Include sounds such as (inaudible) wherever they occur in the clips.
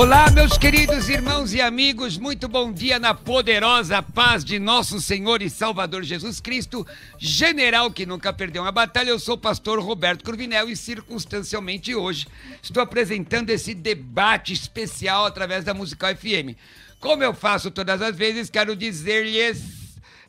Olá, meus queridos irmãos e amigos, muito bom dia na poderosa paz de nosso Senhor e Salvador Jesus Cristo, general que nunca perdeu uma batalha. Eu sou o pastor Roberto Curvinel e circunstancialmente hoje estou apresentando esse debate especial através da Musical FM. Como eu faço todas as vezes, quero dizer-lhes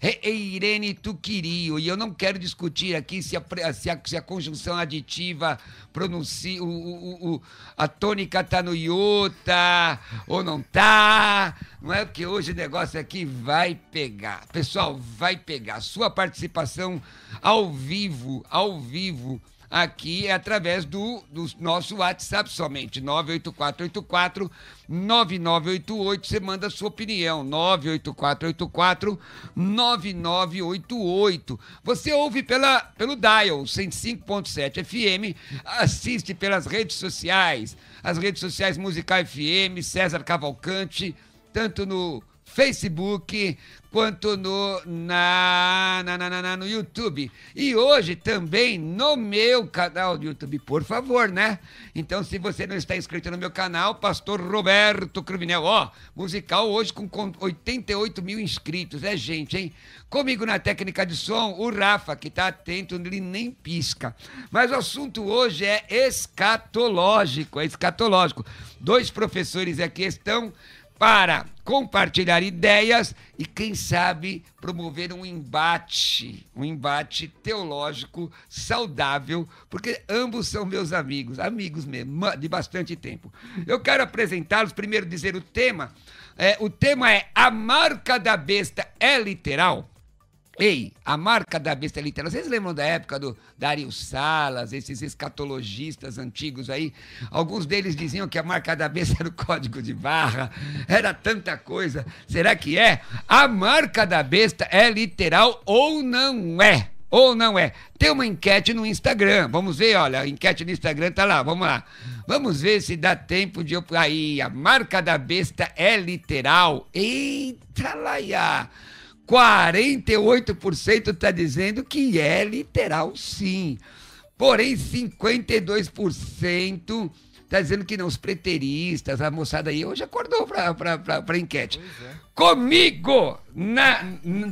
Irene Tuquirio. E eu não quero discutir aqui se a, se a, se a conjunção aditiva pronuncia. O, o, o, a tônica tá no iota ou não tá. Não é porque hoje o negócio aqui vai pegar. Pessoal, vai pegar. Sua participação ao vivo, ao vivo aqui é através do, do nosso WhatsApp somente, 98484 9988. Você manda a sua opinião, 98484 9988. Você ouve pela, pelo Dial 105.7 FM, assiste pelas redes sociais, as redes sociais Musical FM, César Cavalcante, tanto no Facebook quanto no, na, na, na, na, no YouTube. E hoje também no meu canal do YouTube, por favor, né? Então, se você não está inscrito no meu canal, Pastor Roberto Cruvinel, ó, musical hoje com 88 mil inscritos, é gente, hein? Comigo na técnica de som, o Rafa, que está atento, ele nem pisca. Mas o assunto hoje é escatológico, é escatológico. Dois professores aqui estão para compartilhar ideias e, quem sabe, promover um embate, um embate teológico saudável, porque ambos são meus amigos, amigos mesmo, de bastante tempo. Eu quero apresentá-los, primeiro dizer o tema. É, o tema é A Marca da Besta é Literal? Ei, a marca da besta literal. Vocês lembram da época do Dario Salas, esses escatologistas antigos aí? Alguns deles diziam que a marca da besta (laughs) era o código de barra, era tanta coisa. Será que é? A marca da besta é literal ou não é? Ou não é? Tem uma enquete no Instagram. Vamos ver, olha, a enquete no Instagram tá lá. Vamos lá. Vamos ver se dá tempo de eu. Aí, a marca da besta é literal. Eita, Laia! 48% está dizendo que é literal, sim. Porém, 52% está dizendo que não. Os preteristas, a moçada aí, hoje acordou para a enquete. É. Comigo,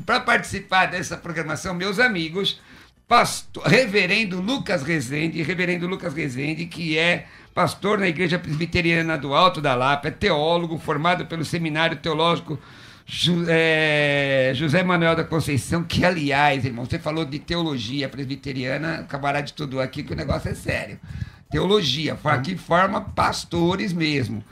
para participar dessa programação, meus amigos, pastor, reverendo Lucas Rezende, reverendo Lucas Rezende, que é pastor na Igreja Presbiteriana do Alto da Lapa, é teólogo, formado pelo Seminário Teológico é, José Manuel da Conceição, que aliás, irmão, você falou de teologia presbiteriana, acabará de tudo aqui que o negócio é sério. Teologia, que forma pastores mesmo.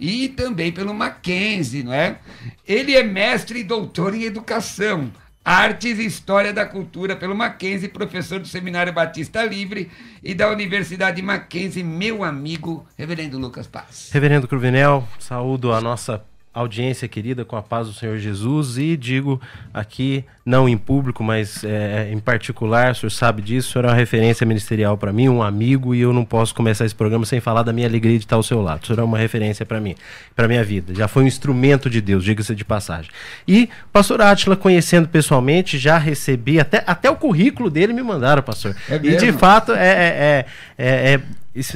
E também pelo Mackenzie, não é? Ele é mestre e doutor em educação. Artes e História da Cultura pelo Mackenzie, professor do Seminário Batista Livre e da Universidade Mackenzie, meu amigo, Reverendo Lucas Paz. Reverendo Cruvinel, saúdo a nossa audiência querida, com a paz do Senhor Jesus, e digo aqui, não em público, mas é, em particular, o senhor sabe disso, o senhor é uma referência ministerial para mim, um amigo, e eu não posso começar esse programa sem falar da minha alegria de estar ao seu lado. O senhor é uma referência para mim, para minha vida. Já foi um instrumento de Deus, diga-se de passagem. E, pastor Átila, conhecendo pessoalmente, já recebi, até, até o currículo dele me mandaram, pastor. É e de fato, é, é, é, é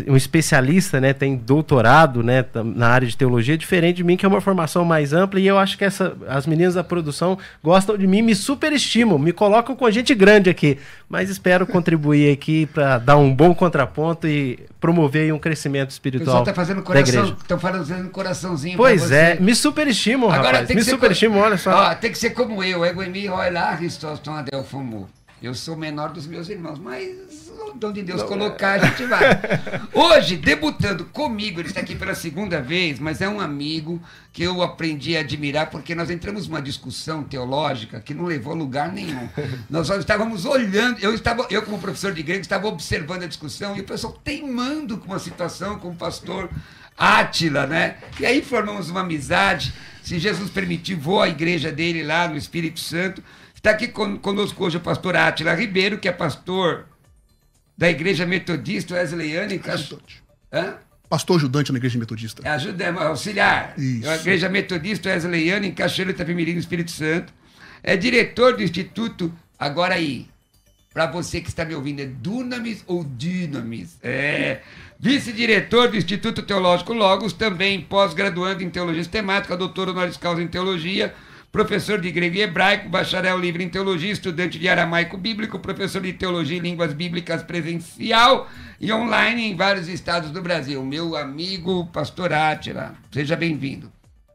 um especialista, né, tem doutorado, né, na área de teologia, diferente de mim, que é uma formação mais ampla, e eu acho que essa, as meninas da produção gostam de mim, me superestimam, me colocam com gente grande aqui, mas espero contribuir aqui para dar um bom contraponto e promover um crescimento espiritual. Tá fazendo coração, estão fazendo coraçãozinho. Pois é, me superestimam, Agora rapaz, tem que me superestimam, olha só. Tem que ser como eu, ego em mim, olha lá, Ristos, Adelfomo. Eu sou o menor dos meus irmãos, mas onde Deus Não colocar, é. a gente vai. (laughs) Hoje, debutando comigo, ele está aqui pela segunda vez, mas é um amigo que eu aprendi a admirar, porque nós entramos numa discussão teológica que não levou a lugar nenhum. (laughs) Nós só estávamos olhando, eu, estava, eu como professor de grego, estava observando a discussão e o pessoal teimando com uma situação, com o pastor Átila, né? E aí formamos uma amizade. Se Jesus permitir, vou à igreja dele lá no Espírito Santo. Está aqui conosco hoje o pastor Átila Ribeiro, que é pastor da Igreja Metodista Wesleyana em Cachoeira. Pastor ajudante na Igreja Metodista. É, ajuda, é auxiliar. Isso. É a Igreja Metodista Wesleyana em Cachoeira Itapemirim, no Espírito Santo. É diretor do Instituto, agora aí, para você que está me ouvindo, é Dunamis ou Dinamis? É. Vice-diretor do Instituto Teológico Logos, também pós-graduando em Teologia Sistemática, doutor honoris causa em Teologia, professor de grego e hebraico, bacharel livre em teologia, estudante de aramaico bíblico, professor de teologia e línguas bíblicas presencial e online em vários estados do Brasil. Meu amigo pastor Átila, seja bem-vindo.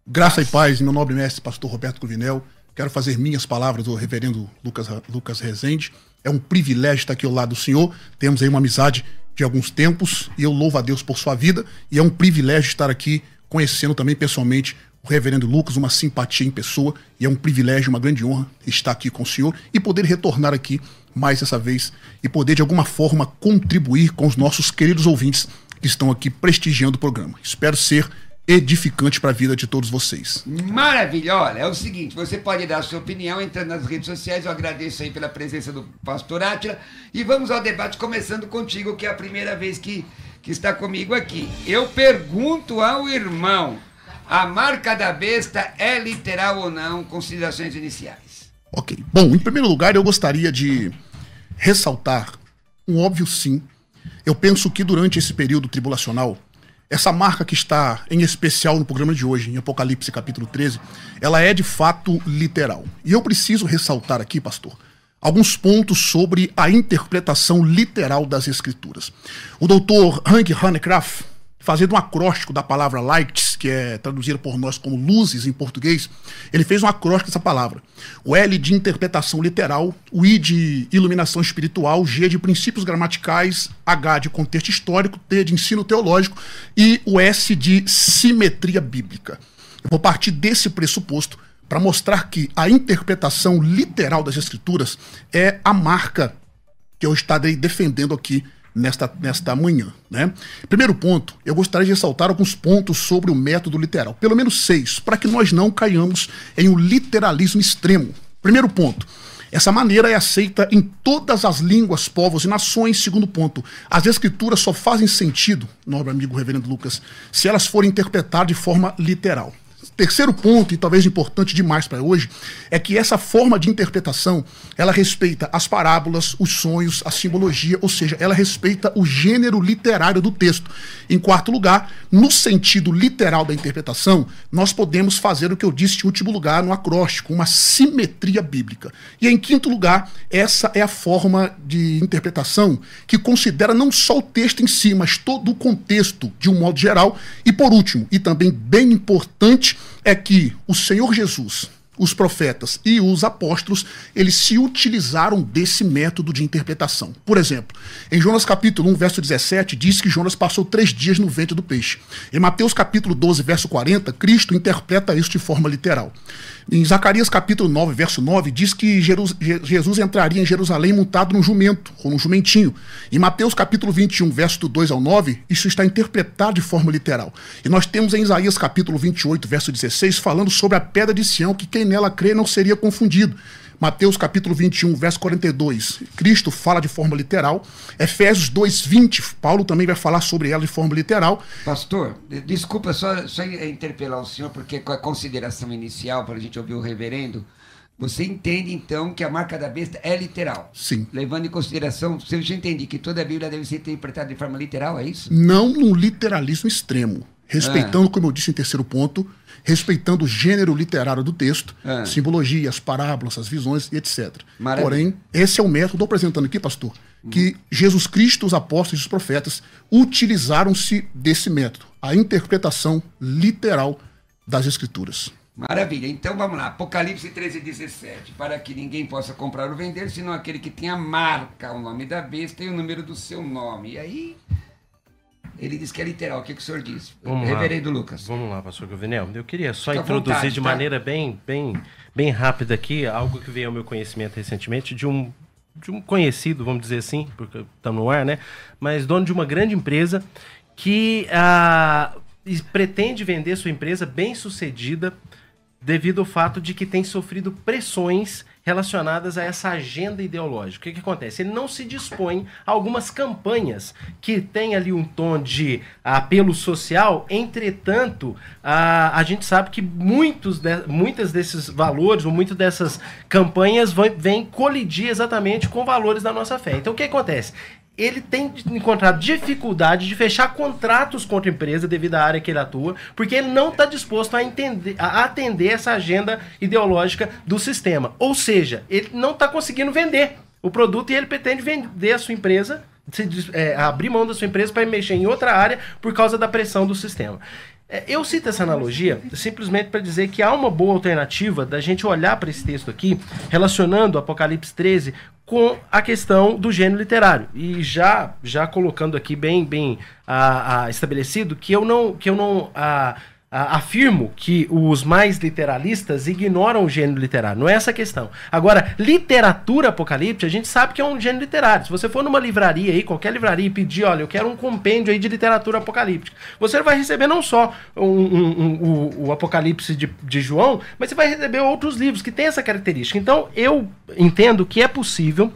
Graça e paz, meu nobre mestre, pastor Roberto Covinel. Quero fazer minhas palavras do reverendo Lucas, Lucas Rezende. É um privilégio estar aqui ao lado do senhor. Temos aí uma amizade de alguns tempos e eu louvo a Deus por sua vida. E é um privilégio estar aqui conhecendo também pessoalmente o reverendo Lucas, uma simpatia em pessoa, e é um privilégio, uma grande honra estar aqui com o senhor e poder retornar aqui mais essa vez e poder de alguma forma contribuir com os nossos queridos ouvintes que estão aqui prestigiando o programa. Espero ser edificante para a vida de todos vocês. Maravilha! Olha, é o seguinte, você pode dar a sua opinião entrando nas redes sociais, eu agradeço aí pela presença do pastor Átila, e vamos ao debate começando contigo, que é a primeira vez que, que está comigo aqui. Eu pergunto ao irmão, a marca da besta é literal ou não? Considerações iniciais. Ok. Bom, em primeiro lugar, eu gostaria de ressaltar um óbvio sim. Eu penso que durante esse período tribulacional, essa marca que está em especial no programa de hoje, em Apocalipse capítulo 13, ela é de fato literal. E eu preciso ressaltar aqui, pastor, alguns pontos sobre a interpretação literal das escrituras. O doutor Hank Hanegraaff, fazendo um acróstico da palavra lights, que é traduzida por nós como luzes em português, ele fez um acróstico dessa palavra. O L de interpretação literal, o I de iluminação espiritual, G de princípios gramaticais, H de contexto histórico, T de ensino teológico e o S de simetria bíblica. Eu vou partir desse pressuposto para mostrar que a interpretação literal das escrituras é a marca que eu estarei defendendo aqui nesta, nesta manhã. Né? Primeiro ponto, eu gostaria de ressaltar alguns pontos sobre o método literal, pelo menos seis, para que nós não caiamos em um literalismo extremo. Primeiro ponto, essa maneira é aceita em todas as línguas, povos e nações. Segundo ponto, as escrituras só fazem sentido, nobre amigo reverendo Lucas, se elas forem interpretadas de forma literal. Terceiro ponto, e talvez importante demais para hoje, é que essa forma de interpretação, ela respeita as parábolas, os sonhos, a simbologia, ou seja, ela respeita o gênero literário do texto. Em quarto lugar, no sentido literal da interpretação, nós podemos fazer o que eu disse em último lugar no acróstico, uma simetria bíblica. E em quinto lugar, essa é a forma de interpretação que considera não só o texto em si, mas todo o contexto de um modo geral. E por último, e também bem importante, é que o Senhor Jesus, os profetas e os apóstolos, eles se utilizaram desse método de interpretação. Por exemplo, em Jonas capítulo 1, verso 17, diz que Jonas passou três dias no ventre do peixe. Em Mateus capítulo 12, verso 40, Cristo interpreta isso de forma literal. Em Zacarias capítulo 9, verso 9, diz que Jesus entraria em Jerusalém montado num jumento, ou num jumentinho. Em Mateus capítulo 21, verso do 2 ao 9, isso está interpretado de forma literal. E nós temos em Isaías capítulo 28, verso 16, falando sobre a pedra de Sião, que quem nela crê não seria confundido. Mateus capítulo 21, verso 42, Cristo fala de forma literal. Efésios 2, 20, Paulo também vai falar sobre ela de forma literal. Pastor, desculpa só, só interpelar o senhor, porque com a consideração inicial, para a gente ouvir o reverendo, você entende então que a marca da besta é literal? Sim. Levando em consideração, você já entende que toda a Bíblia deve ser interpretada de forma literal, é isso? Não num literalismo extremo. Respeitando, ah. como eu disse em terceiro ponto, respeitando o gênero literário do texto, é. simbologias, parábolas, as visões e etc. Maravilha. Porém, esse é o método, estou apresentando aqui, pastor, que Jesus Cristo, os apóstolos e os profetas utilizaram-se desse método, a interpretação literal das Escrituras. Maravilha. Então vamos lá. Apocalipse 13, 17. Para que ninguém possa comprar ou vender, senão aquele que tem a marca, o nome da besta e o número do seu nome. E aí, ele diz que é literal. O que, que o senhor diz? Vamos Reverendo lá. Lucas. Vamos lá, pastor Govinel. Eu queria só Fica introduzir vontade, de tá? maneira bem, bem, bem rápida aqui algo que veio ao meu conhecimento recentemente de um, de um conhecido, vamos dizer assim, porque estamos no ar, né? Mas dono de uma grande empresa que ah, pretende vender sua empresa bem sucedida devido ao fato de que tem sofrido pressões relacionadas a essa agenda ideológica. O que, que acontece? Ele não se dispõe a algumas campanhas que têm ali um tom de apelo social, entretanto, a, a gente sabe que muitos de, muitas desses valores, ou muitas dessas campanhas vão, vêm colidir exatamente com valores da nossa fé. Então o que acontece? Ele tem encontrado dificuldade de fechar contratos contra a empresa devido à área que ele atua, porque ele não está disposto a, entender, a atender essa agenda ideológica do sistema. Ou seja, ele não está conseguindo vender o produto e ele pretende vender a sua empresa, se é, abrir mão da sua empresa para mexer em outra área por causa da pressão do sistema. É, Eu cito essa analogia simplesmente para dizer que há uma boa alternativa da gente olhar para esse texto aqui, relacionando Apocalipse 13 com a questão do gênero literário. E já já colocando aqui bem bem ah, ah, estabelecido que eu não que eu não ah, ah, afirmo que os mais literalistas ignoram o gênero literário. Não é essa a questão. Agora, literatura apocalíptica, a gente sabe que é um gênero literário. Se você for numa livraria aí, qualquer livraria, e pedir, olha, eu quero um compêndio aí de literatura apocalíptica, você vai receber não só um- um- um- o, o Apocalipse de, de João, mas você vai receber outros livros que têm essa característica. Então, eu entendo que é possível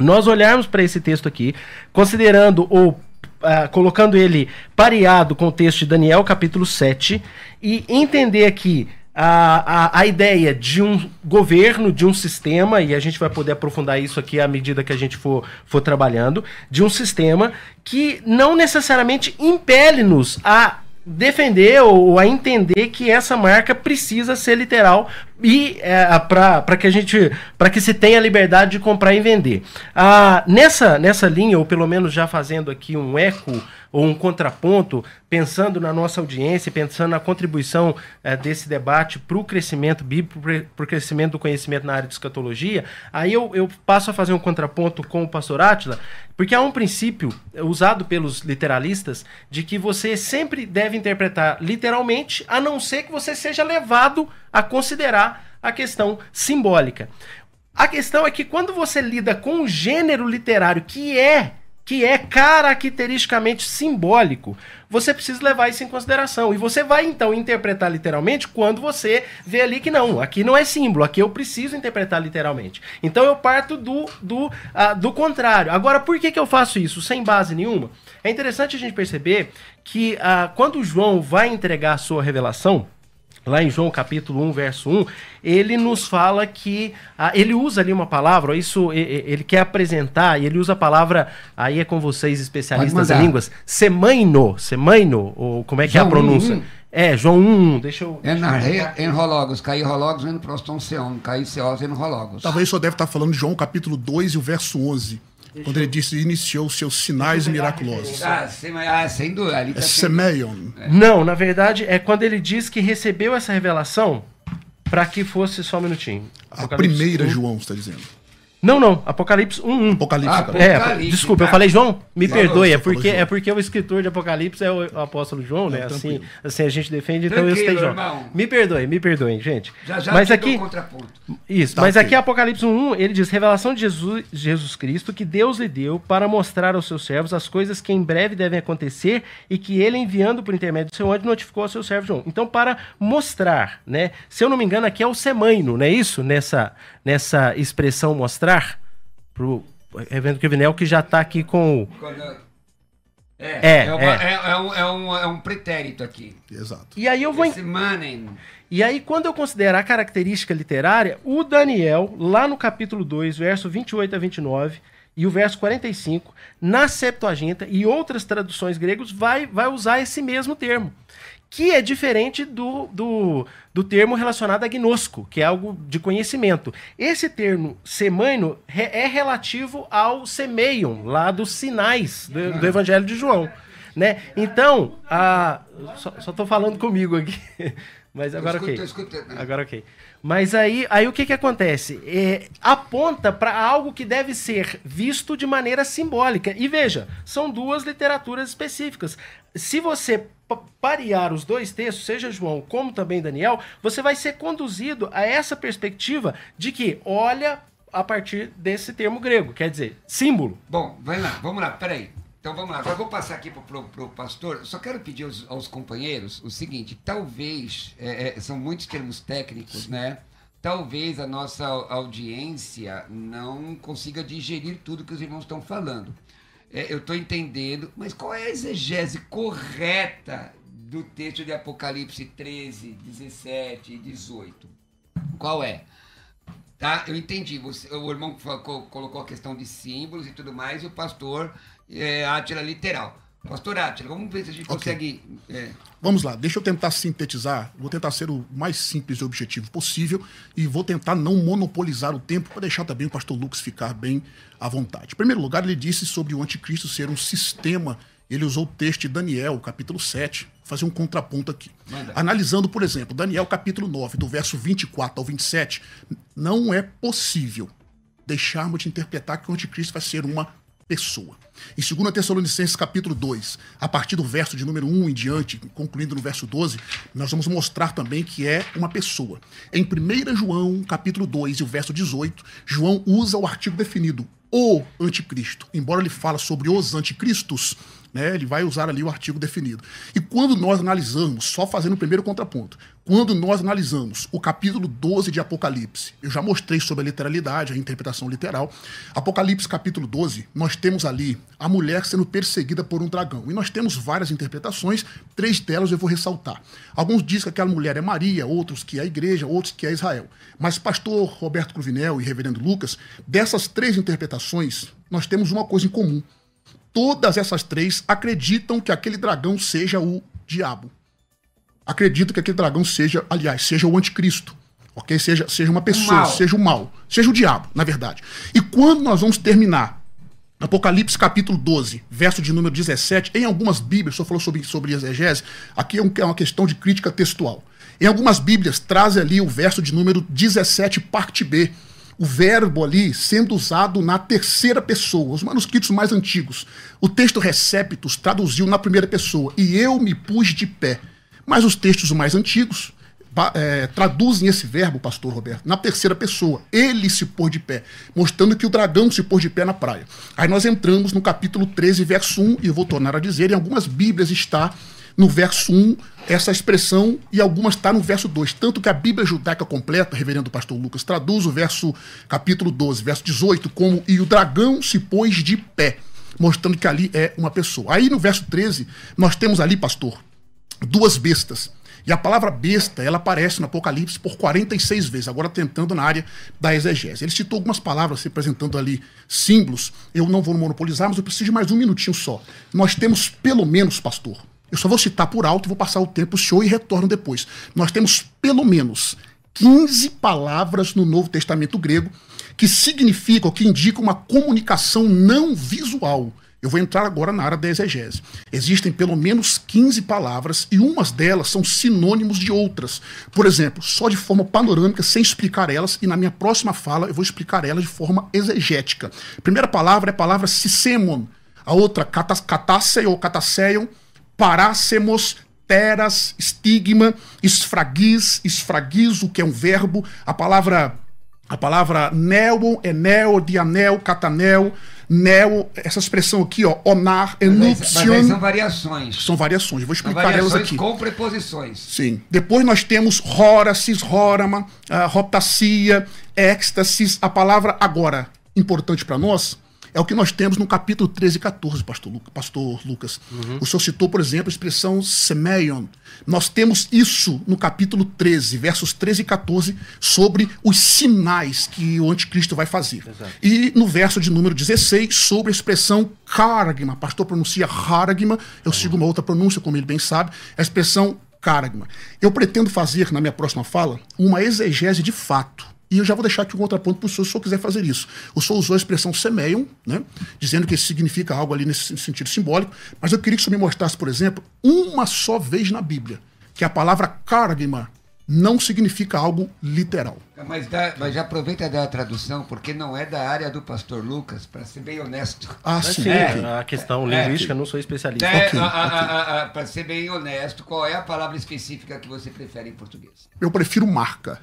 nós olharmos para esse texto aqui, considerando ou ah, colocando ele pareado com o texto de Daniel, capítulo 7, e entender aqui a, a, a ideia de um governo, de um sistema, e a gente vai poder aprofundar isso aqui à medida que a gente for, for trabalhando, de um sistema que não necessariamente impele-nos a defender ou a entender que essa marca precisa ser literal e é, para que a gente para que se tenha liberdade de comprar e vender. Ah, nessa nessa linha ou pelo menos já fazendo aqui um eco ou um contraponto pensando na nossa audiência pensando na contribuição eh, desse debate para o crescimento bíblico para o crescimento do conhecimento na área de escatologia aí eu, eu passo a fazer um contraponto com o pastor Átila porque há um princípio usado pelos literalistas de que você sempre deve interpretar literalmente, a não ser que você seja levado a considerar a questão simbólica. A questão é que quando você lida com um gênero literário que é que é caracteristicamente simbólico, você precisa levar isso em consideração. E você vai então interpretar literalmente quando você vê ali que não, aqui não é símbolo, aqui eu preciso interpretar literalmente. Então eu parto do, do, ah, do contrário. Agora, por que, que eu faço isso sem base nenhuma? É interessante a gente perceber que ah, quando João vai entregar a sua revelação, Lá em João capítulo 1, verso 1, ele nos fala que. ah, ele usa ali uma palavra, isso ele quer apresentar, e ele usa a palavra, aí é com vocês especialistas em línguas, semaino, semaino, ou como é que é a João pronúncia? 1, 1. É, João 1, 1, deixa eu. En, en rologos, caí rologos, en proston seon, caí seos en rologos. Talvez só deve estar falando de João capítulo 2 e o verso 11. Quando ele disse iniciou seus sinais miraculosos. Ah, sem, ah, sem dúvida. Ali É tá semeion. Não, na verdade, é quando ele diz que recebeu essa revelação para que fosse só um minutinho. A primeira 1. João está dizendo. Não, não, Apocalipse 1, 1. Apocalipse. Ah, cara. É, Apocalipse, desculpa, eu falei João, me Falou, perdoe, é você falou porque, João. é porque o escritor de Apocalipse é o, o apóstolo João, né? Assim, tranquilo. assim a gente defende, então eu Tranquilo, citei João. irmão. Me perdoe, me perdoem, gente. Já já Mas aqui, isso, Tá mas ok. aqui Apocalipse 1, ele diz: revelação de Jesus, Jesus Cristo que Deus lhe deu para mostrar aos seus servos as coisas que em breve devem acontecer e que ele, enviando por intermédio do seu anjo, notificou ao seu servo João. Então, para mostrar, né? Se eu não me engano, aqui é o semaino, não é isso? Nessa, nessa expressão mostrar, pro Reverendo Kevinel, que já está aqui com. o- É, É, é, uma- é. é- é um, é, um, é um pretérito aqui. Exato. E aí eu vou. Esse manen. E aí, quando eu considerar a característica literária, o Daniel, lá no capítulo 2, verso 28 a 29, e o verso 45, na Septuaginta e outras traduções gregas, vai, vai usar esse mesmo termo. Que é diferente do, do, do termo relacionado a gnosco, que é algo de conhecimento. Esse termo semaino é relativo ao semeion, lá dos sinais do, do Evangelho de João. Né? Então, a, só, tô falando comigo aqui. (laughs) Mas agora escuto, ok. escutando. Agora ok. Mas aí, aí o que que acontece? É, aponta para algo que deve ser visto de maneira simbólica. E veja, são duas literaturas específicas. Se você parear os dois textos, seja João como também Daniel, você vai ser conduzido a essa perspectiva de que olha a partir desse termo grego, quer dizer, símbolo. Bom, vai lá, vamos lá, peraí. Então vamos lá, agora vou passar aqui pro, pro pastor. Só quero pedir aos, aos companheiros o seguinte: talvez, é, é, são muitos termos técnicos, né? Talvez a nossa au- audiência não consiga digerir tudo que os irmãos estão falando. É, eu estou entendendo, mas qual é a exegese correta do texto de Apocalipse 13, 17 e 18? Qual é? Tá, eu entendi. Você, o irmão colocou a questão de símbolos e tudo mais, e o pastor é, literal. Pastor Átila, vamos ver se a gente Ok. consegue. é, Vamos lá, deixa eu tentar sintetizar. Vou tentar ser o mais simples e objetivo possível e vou tentar não monopolizar o tempo para deixar também o pastor Lucas ficar bem à vontade. Em primeiro lugar, ele disse sobre o anticristo ser um sistema. Ele usou o texto de Daniel, capítulo 7, vou fazer um contraponto aqui. Manda. Analisando, por exemplo, Daniel capítulo 9, do verso 24 ao 27, não é possível deixarmos de interpretar que o anticristo vai ser uma pessoa. Em 2 Tessalonicenses capítulo 2, a partir do verso de número 1 em diante, concluindo no verso 12, nós vamos mostrar também que é uma pessoa. Em 1 João capítulo 2 e o verso 18, João usa o artigo definido o anticristo. Embora ele fala sobre os anticristos, né, ele vai usar ali o artigo definido. E quando nós analisamos, só fazendo o primeiro contraponto, quando nós analisamos o capítulo 12 de Apocalipse, eu já mostrei sobre a literalidade, a interpretação literal. Apocalipse capítulo 12, nós temos ali a mulher sendo perseguida por um dragão. E nós temos várias interpretações, três delas eu vou ressaltar. Alguns dizem que aquela mulher é Maria, outros que é a igreja, outros que é Israel. Mas pastor Roberto Cruvinel e reverendo Lucas, dessas três interpretações, nós temos uma coisa em comum todas essas três acreditam que aquele dragão seja o diabo. Acreditam que aquele dragão seja, aliás, seja o anticristo. Ok? Seja, seja uma pessoa, mal. seja o mal. Seja o diabo, na verdade. E quando nós vamos terminar Apocalipse capítulo 12, verso de número 17, em algumas Bíblias, só falou sobre, sobre exegese, aqui é, um- é uma questão de crítica textual. Em algumas Bíblias, traz ali o verso de número 17, parte B. O verbo ali sendo usado na terceira pessoa, os manuscritos mais antigos. O texto Receptus traduziu na primeira pessoa, e eu me pus de pé. Mas os textos mais antigos é, traduzem esse verbo, pastor Roberto, na terceira pessoa. Ele se pôs de pé, mostrando que o dragão se pôs de pé na praia. Aí nós entramos no capítulo 13, verso 1, e eu vou tornar a dizer, em algumas Bíblias está no verso 1 essa expressão e algumas está no verso 2. Tanto que a Bíblia judaica completa, reverendo pastor Lucas, traduz o verso capítulo 12, verso 18, como e o dragão se pôs de pé, mostrando que ali é uma pessoa. Aí no verso 13, nós temos ali, pastor, duas bestas. E a palavra besta, ela aparece no Apocalipse por 46 vezes, agora tentando na área da exegese. Ele citou algumas palavras representando ali símbolos. Eu não vou monopolizar, mas eu preciso de mais um minutinho só. Nós temos pelo menos, pastor, eu só vou citar por alto e vou passar o tempo o senhor e retorno depois. Nós temos pelo menos 15 palavras no Novo Testamento grego que significam, que indicam uma comunicação não visual. Eu vou entrar agora na área da exegese. Existem pelo menos 15 palavras e umas delas são sinônimos de outras. Por exemplo, só de forma panorâmica, sem explicar elas, e na minha próxima fala eu vou explicar elas de forma exegética. A primeira palavra é a palavra sissemon, a outra catas- catassei ou catasseion, parássemos, teras, estigma, esfragiz, esfragizo, que é um verbo, a palavra a palavra neo é neo, dianel, catanel, neo, essa expressão aqui, ó, onar, aí são enuption, variações. são variações. Vou explicar elas variações aqui. com preposições. Sim. Depois nós temos Horacis, Horama, uh, Rotacia, Éxtasis. A palavra agora, importante para nós, é o que nós temos no capítulo 13 e 14, pastor, pastor Lucas. O senhor citou, por exemplo, a expressão Semeion. Nós temos isso no capítulo 13, versos 13 e 14, sobre os sinais que o anticristo vai fazer. E no verso de número 16, sobre a expressão Karagma. Pastor pronuncia Haragma, eu sigo uma outra pronúncia, como ele bem sabe, a expressão Karagma. Eu pretendo fazer, na minha próxima fala, uma exegese de fato. E eu já vou deixar aqui um contraponto para o senhor, se o senhor quiser fazer isso. O senhor usou a expressão semeion, né, dizendo que isso significa algo ali nesse sentido simbólico, mas eu queria que o senhor me mostrasse, por exemplo, uma só vez na Bíblia, que a palavra karagma não significa algo literal. Mas, dá, mas já aproveita da tradução, porque não é da área do pastor Lucas, para ser bem honesto. Ah, Mas sim. ok. a questão linguística, não sou especialista. É, Ok, para ser bem honesto, qual é a palavra específica que você prefere em português? Eu prefiro marca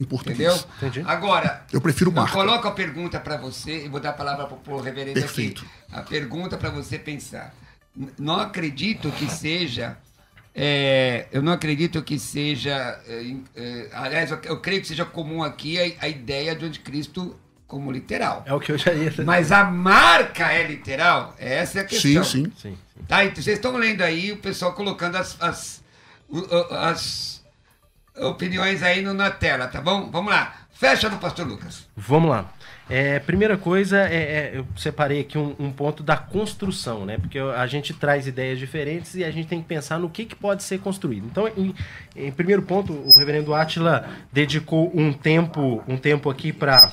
em português. Entendeu? Entendi. Agora, Eu prefiro eu marca. coloco a pergunta para você, e vou dar a palavra para o reverendo Perfeito. aqui. A pergunta para você pensar. Não acredito que seja. é, eu não acredito que seja. é, é, aliás, eu, eu creio que seja comum aqui a, a ideia do anticristo como literal. É o que eu já ia. Mas a marca é literal? Essa é a questão. Sim, sim. Sim, sim. Tá, então vocês estão lendo aí o pessoal colocando as, as, as opiniões aí no- na tela, tá bom? Vamos lá. Fecha no pastor Lucas. Vamos lá. É, primeira coisa, é, é, eu separei aqui um, um ponto da construção, né? Porque a gente traz ideias diferentes e a gente tem que pensar no que, que pode ser construído. Então, em, em primeiro ponto, o reverendo Átila dedicou um tempo, um tempo aqui para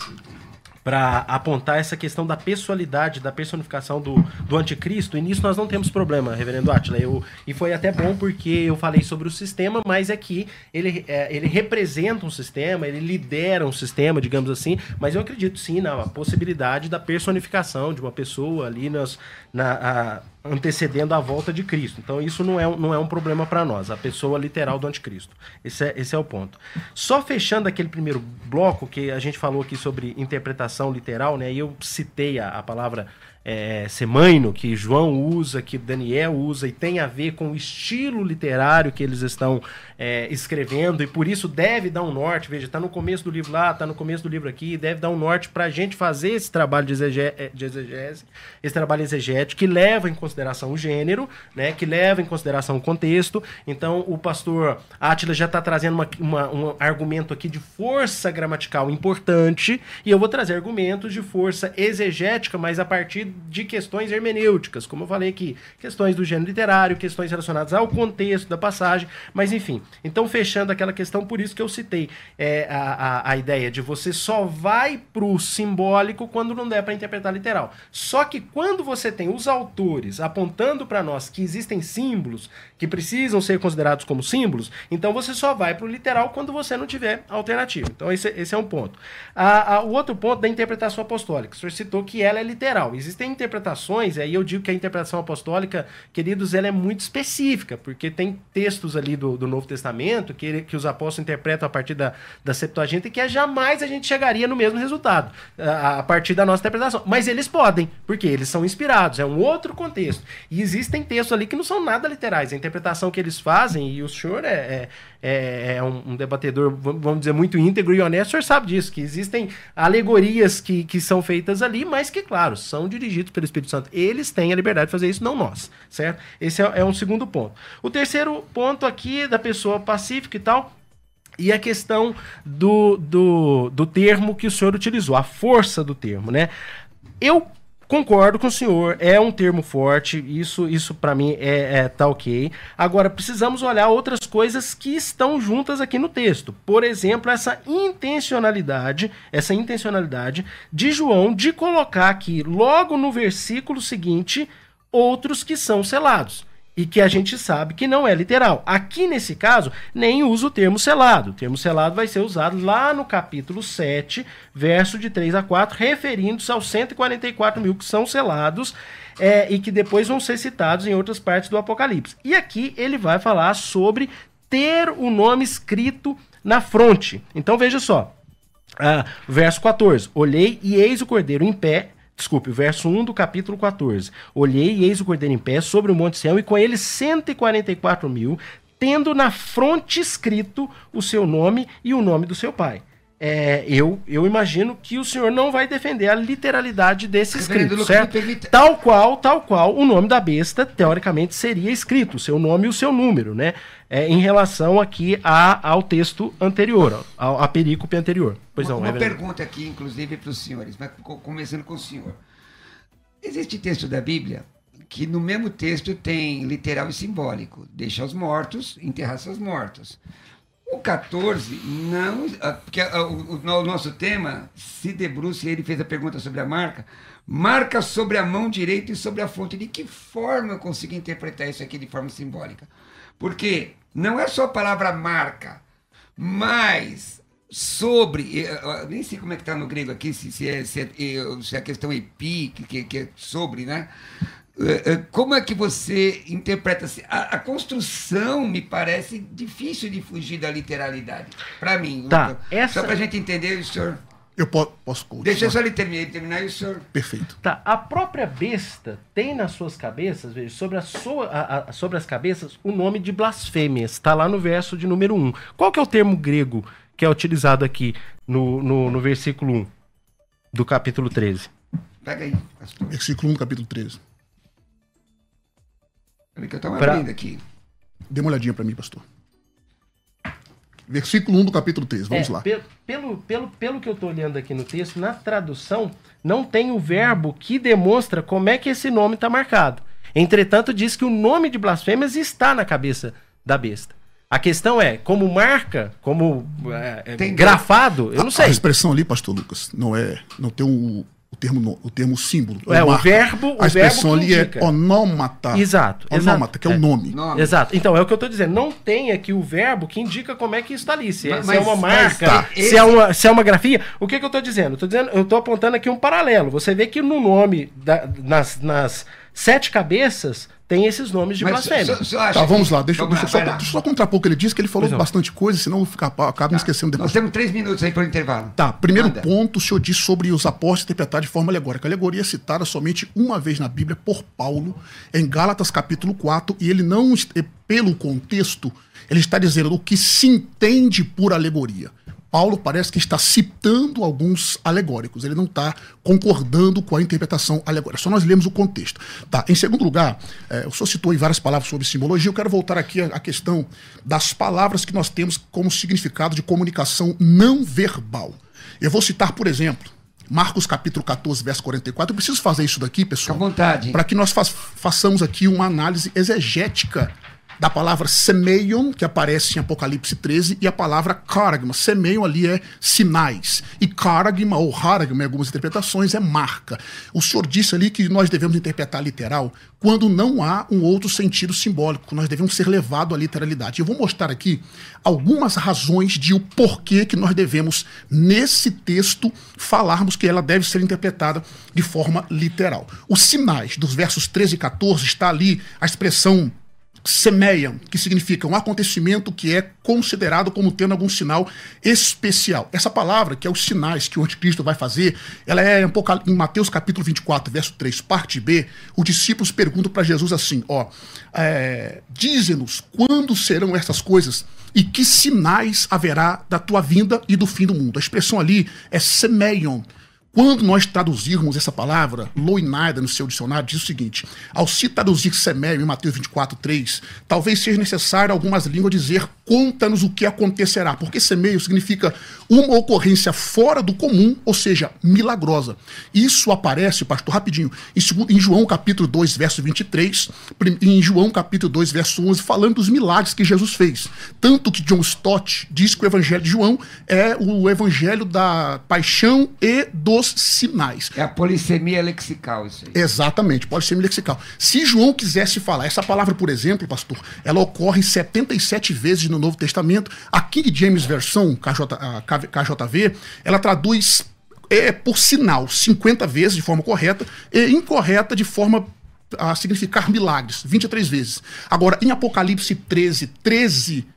para apontar essa questão da pessoalidade, da personificação do, do anticristo, e nisso nós não temos problema, reverendo Átila. Eu, e foi até bom porque eu falei sobre o sistema, mas é que ele, é, ele representa um sistema, ele lidera um sistema, digamos assim, mas eu acredito sim na possibilidade da personificação de uma pessoa ali nas, na, a- antecedendo a volta de Cristo. Então isso não é, um- não é um problema para nós, a pessoa literal do anticristo. Esse é, esse é o ponto. Só fechando aquele primeiro bloco que a gente falou aqui sobre interpretação literal, né? E eu citei a, a palavra é, semaino, que João usa, que Daniel usa, e tem a ver com o estilo literário que eles estão é, escrevendo, e por isso deve dar um norte. Veja, está no começo do livro lá, está no começo do livro aqui, deve dar um norte para a gente fazer esse trabalho de, exege- é, de exegese, esse trabalho exegético, que leva em consideração o gênero, né, que leva em consideração o contexto. Então, o pastor Átila já está trazendo uma- uma- um argumento aqui de força gramatical importante, e eu vou trazer argumentos de força exegética, mas a partir de questões hermenêuticas, como eu falei aqui, questões do gênero literário, questões relacionadas ao contexto da passagem, mas enfim. Então, fechando aquela questão, por isso que eu citei é, a, a, a ideia de você só vai pro simbólico quando não der para interpretar literal. Só que quando você tem os autores apontando para nós que existem símbolos que precisam ser considerados como símbolos, então você só vai pro literal quando você não tiver alternativa. Então, esse, esse é um ponto. A- a- o outro ponto da interpretação apostólica. O senhor citou que ela é literal. Existem interpretações, aí eu digo que a interpretação apostólica, queridos, ela é muito específica, porque tem textos ali do, do Novo Testamento que, que os apóstolos interpretam a partir da, da Septuaginta e que jamais a gente chegaria no mesmo resultado, a, a partir da nossa interpretação. Mas eles podem, porque eles são inspirados, é um outro contexto. E existem textos ali que não são nada literais. A interpretação que eles fazem, e o senhor é, é, é- é um, um debatedor, vamos dizer, muito íntegro e honesto, o senhor sabe disso, que existem alegorias que, que são feitas ali, mas que, claro, são dirigidos pelo Espírito Santo. Eles têm a liberdade de fazer isso, não nós, certo? Esse é, é um segundo ponto. O terceiro ponto aqui é da pessoa pacífica e tal, e a questão do, do, do termo que o senhor utilizou, a força do termo, né? Eu concordo com o senhor, é um termo forte, isso, isso para mim é, é tá ok. Agora, precisamos olhar outras coisas que estão juntas aqui no texto. Por exemplo, essa intencionalidade, essa intencionalidade de João de colocar aqui, logo no versículo seguinte, outros que são selados e que a gente sabe que não é literal. Aqui nesse caso, nem usa o termo selado. O termo selado vai ser usado lá no capítulo 7, verso de 3 a 4, referindo-se aos 144 mil que são selados é, e que depois vão ser citados em outras partes do Apocalipse. E aqui ele vai falar sobre ter o nome escrito na fronte. Então veja só. Ah, verso 14: Olhei e eis o cordeiro em pé. Desculpe, verso 1 do capítulo 14. Olhei e eis o cordeiro em pé sobre o Monte Sião, e com ele 144 mil, tendo na fronte escrito o seu nome e o nome do seu pai. É, eu, eu imagino que o senhor não vai defender a literalidade desse Reverendo escrito, Lucas, certo? me permita- Tal qual, tal qual, o nome da besta, teoricamente, seria escrito, o seu nome e o seu número, né? É, em relação aqui a, ao texto anterior, ao, à perícope anterior. Pois uma, não, uma reverendo. pergunta aqui, inclusive, para os senhores, mas co- começando com o senhor. Existe texto da Bíblia que no mesmo texto tem literal e simbólico. Deixa os mortos, enterrar seus mortos. O 14 não. ah, Porque ah, o, o o nosso tema se debruça, e ele fez a pergunta sobre a marca. Marca sobre a mão direita e sobre a fonte. De que forma eu consigo interpretar isso aqui de forma simbólica? Porque não é só a palavra marca. Mas sobre, eu nem sei como é que está no grego aqui, se, se, é, se, é, se é a questão epi, que, que é sobre, né? Eh, eh, Como é que você interpreta? assim? A, a construção me parece difícil de fugir da literalidade. Para mim. Tá, Só essa- para a gente entender, o senhor. Eu po- posso continuar? Deixa eu só ele terminar, ele terminar e o senhor. Perfeito. Tá, a própria besta tem nas suas cabeças, veja, sobre, a sua, a- a- sobre as cabeças, o nome de blasfêmias. Está lá no verso de número 1. Qual que é o termo grego que é utilizado aqui no, no, no versículo 1 do capítulo 13? Pega aí, pastor. Versículo 1 do capítulo 13. Peraí que eu estou Pra- abrindo aqui. Dê uma olhadinha para mim, pastor. Versículo 1 do capítulo 13. Vamos É, lá. pe- Pelo, pelo, pelo que eu estou olhando aqui no texto, na tradução, não tem o verbo que demonstra como é que esse nome está marcado. Entretanto, diz que o nome de blasfêmias está na cabeça da besta. A questão é, como marca, como é, é, Tem- grafado, eu não A sei. expressão ali, pastor Lucas, não é. Não tem o, o termo, o termo símbolo. É, o marca. verbo- o A expressão verbo que ali indica. é onômata. Exato, Onômata, exato. que é o É. nome. Nome. Exato. Então, é o que eu estou dizendo. Não tem aqui o verbo que indica como é que está ali. Se, é- Mas- se é uma mas- marca, tá. se, é uma, se é uma grafia. O que, que eu estou dizendo? Eu tô dizendo? Eu estou apontando aqui um paralelo. Você vê que no nome, da- nas, nas sete cabeças, tem esses nomes de Mas blasfêmia. acha Tá, vamos que- lá. Deixa, deixa, lá, só, deixa só contrapor o que ele disse, que ele falou Pois não. bastante coisa, senão eu vou ficar, acabo me esquecendo depois. Nós temos três minutos aí para o intervalo. Tá, primeiro Manda. ponto, o senhor disse sobre os apóstolos interpretar de forma alegórica. A alegoria é citada somente uma vez na Bíblia por Paulo, em Gálatas capítulo 4, e ele não, eh, pelo contexto, ele está dizendo o que se entende por alegoria. Paulo parece que está citando alguns alegóricos, ele não está concordando com a interpretação alegórica. Só nós lemos o contexto. Tá, em segundo lugar, eh, o senhor citou aí várias palavras sobre simbologia, eu quero voltar aqui à, questão das palavras que nós temos como significado de comunicação não verbal. Eu vou citar, por exemplo, Marcos capítulo 14, verso 44. Eu preciso fazer isso daqui, pessoal. À vontade. Para que nós fa- façamos aqui uma análise exegética da palavra semeion, que aparece em Apocalipse 13, e a palavra caragma. Semeion ali é sinais. E caragma, ou haragma, em algumas interpretações, é marca. O senhor disse ali que nós devemos interpretar literal quando não há um outro sentido simbólico. Nós devemos ser levados à literalidade. Eu vou mostrar aqui algumas razões de o porquê que nós devemos, nesse texto, falarmos que ela deve ser interpretada de forma literal. Os sinais dos versos 13 e 14 está ali a expressão semeiam, que significa um acontecimento que é considerado como tendo algum sinal especial. Essa palavra, que é os sinais que o anticristo vai fazer, ela é em Apocal- em Mateus capítulo 24, verso 3, parte B, os discípulos perguntam para Jesus assim, ó, é, dize-nos quando serão essas coisas e que sinais haverá da tua vinda e do fim do mundo. A expressão ali é semeion, quando nós traduzirmos essa palavra, Loinaida, no seu dicionário, diz o seguinte: ao se traduzir seméio em Mateus 24, 3, talvez seja necessário algumas línguas dizer conta-nos o que acontecerá, porque semeio significa uma ocorrência fora do comum, ou seja, milagrosa. Isso aparece, pastor, rapidinho, em, João capítulo 2, verso 23, prim- em João capítulo 2, verso 11, falando dos milagres que Jesus fez. Tanto que John Stott diz que o evangelho de João é o evangelho da paixão e dos sinais. É a polissemia lexical isso aí. Exatamente, pode ser lexical. Se João quisesse falar, essa palavra, por exemplo, pastor, ela ocorre 77 vezes no Novo Testamento. A King James Versão, KJ, KJV, ela traduz é, por sinal 50 vezes de forma correta e incorreta de forma a significar milagres, 23 vezes. Agora, em Apocalipse 13, 13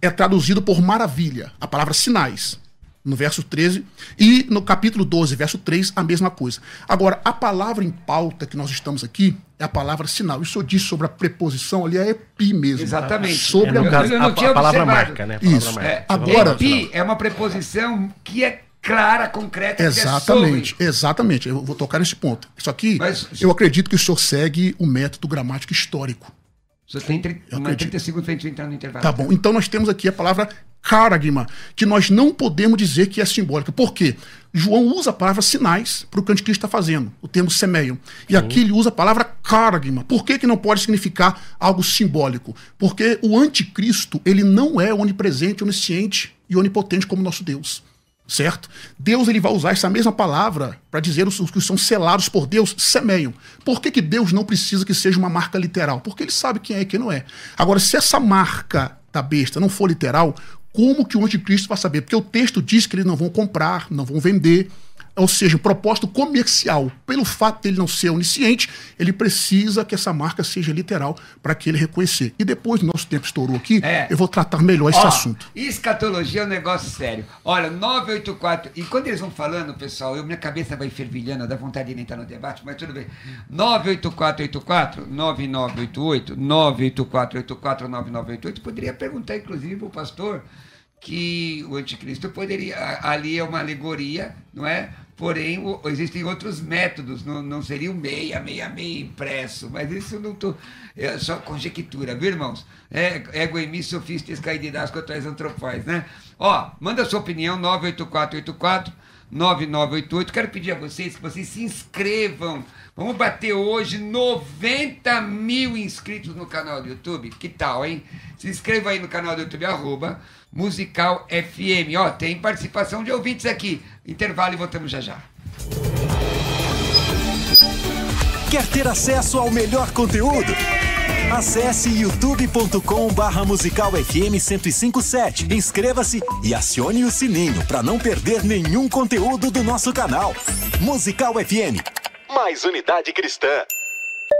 é traduzido por maravilha, a palavra sinais, no verso 13, e no capítulo 12, verso 3, a mesma coisa. Agora, a palavra em pauta que nós estamos aqui é a palavra sinal. Isso eu disse sobre a preposição ali, é epi mesmo. Exatamente. Sobre É, a, caso, a, a palavra observado. marca, né? Palavra Isso. marca. É, Agora- epi é uma preposição que é clara, concreta, que Exatamente, é exatamente. Eu vou tocar nesse ponto. Isso aqui, Mas- eu acredito que o senhor segue o método gramático histórico. Você tem uma acredito. 30 segundos pra gente entrar no intervalo. Tá bom. Então nós temos aqui a palavra caragma, que nós não podemos dizer que é simbólica. Por quê? João usa a palavra sinais para o que o anticristo está fazendo, o termo semeion. E aqui ele usa a palavra caragma. Por que, que não pode significar algo simbólico? Porque o anticristo, ele não é onipresente, onisciente e onipotente como nosso Deus. Certo? Deus ele vai usar essa mesma palavra para dizer os, os que são selados por Deus, semeiam. Por que, que Deus não precisa que seja uma marca literal? Porque ele sabe quem é e quem não é. Agora, se essa marca da besta não for literal, Como que o anticristo vai saber? Porque o texto diz que eles não vão comprar, não vão vender, ou seja, propósito comercial. Pelo fato dele não ser onisciente, ele precisa que essa marca seja literal para que ele reconhecer. E depois, nosso tempo estourou aqui, É. eu vou tratar melhor esse Ó, assunto. Escatologia é um negócio sério. Olha, 984. E quando eles vão falando, pessoal, eu, minha cabeça vai fervilhando, dá vontade de entrar no debate, mas tudo bem. 98484 9988 98484 9988. Poderia perguntar, inclusive, para o pastor que o anticristo poderia. Ali é uma alegoria, não é? Porém, o- existem outros métodos, não, não seria o meia, meia, meia impresso, mas isso eu não estou. É só conjectura, viu, irmãos? É, ego em mim, sofistas caídas contra as antropóis, né? Ó, manda sua opinião, 98484 9988. Quero pedir a vocês que vocês se inscrevam. Vamos bater hoje 90 mil inscritos no canal do YouTube. Que tal, hein? Se inscreva aí no canal do YouTube, arroba Musical FM. Ó, tem participação de ouvintes aqui. Intervalo e voltamos já já. Quer ter acesso ao melhor conteúdo? Acesse youtube.com barra musical FM 1057. Inscreva-se e acione o sininho para não perder nenhum conteúdo do nosso canal. Musical FM. Mais unidade cristã.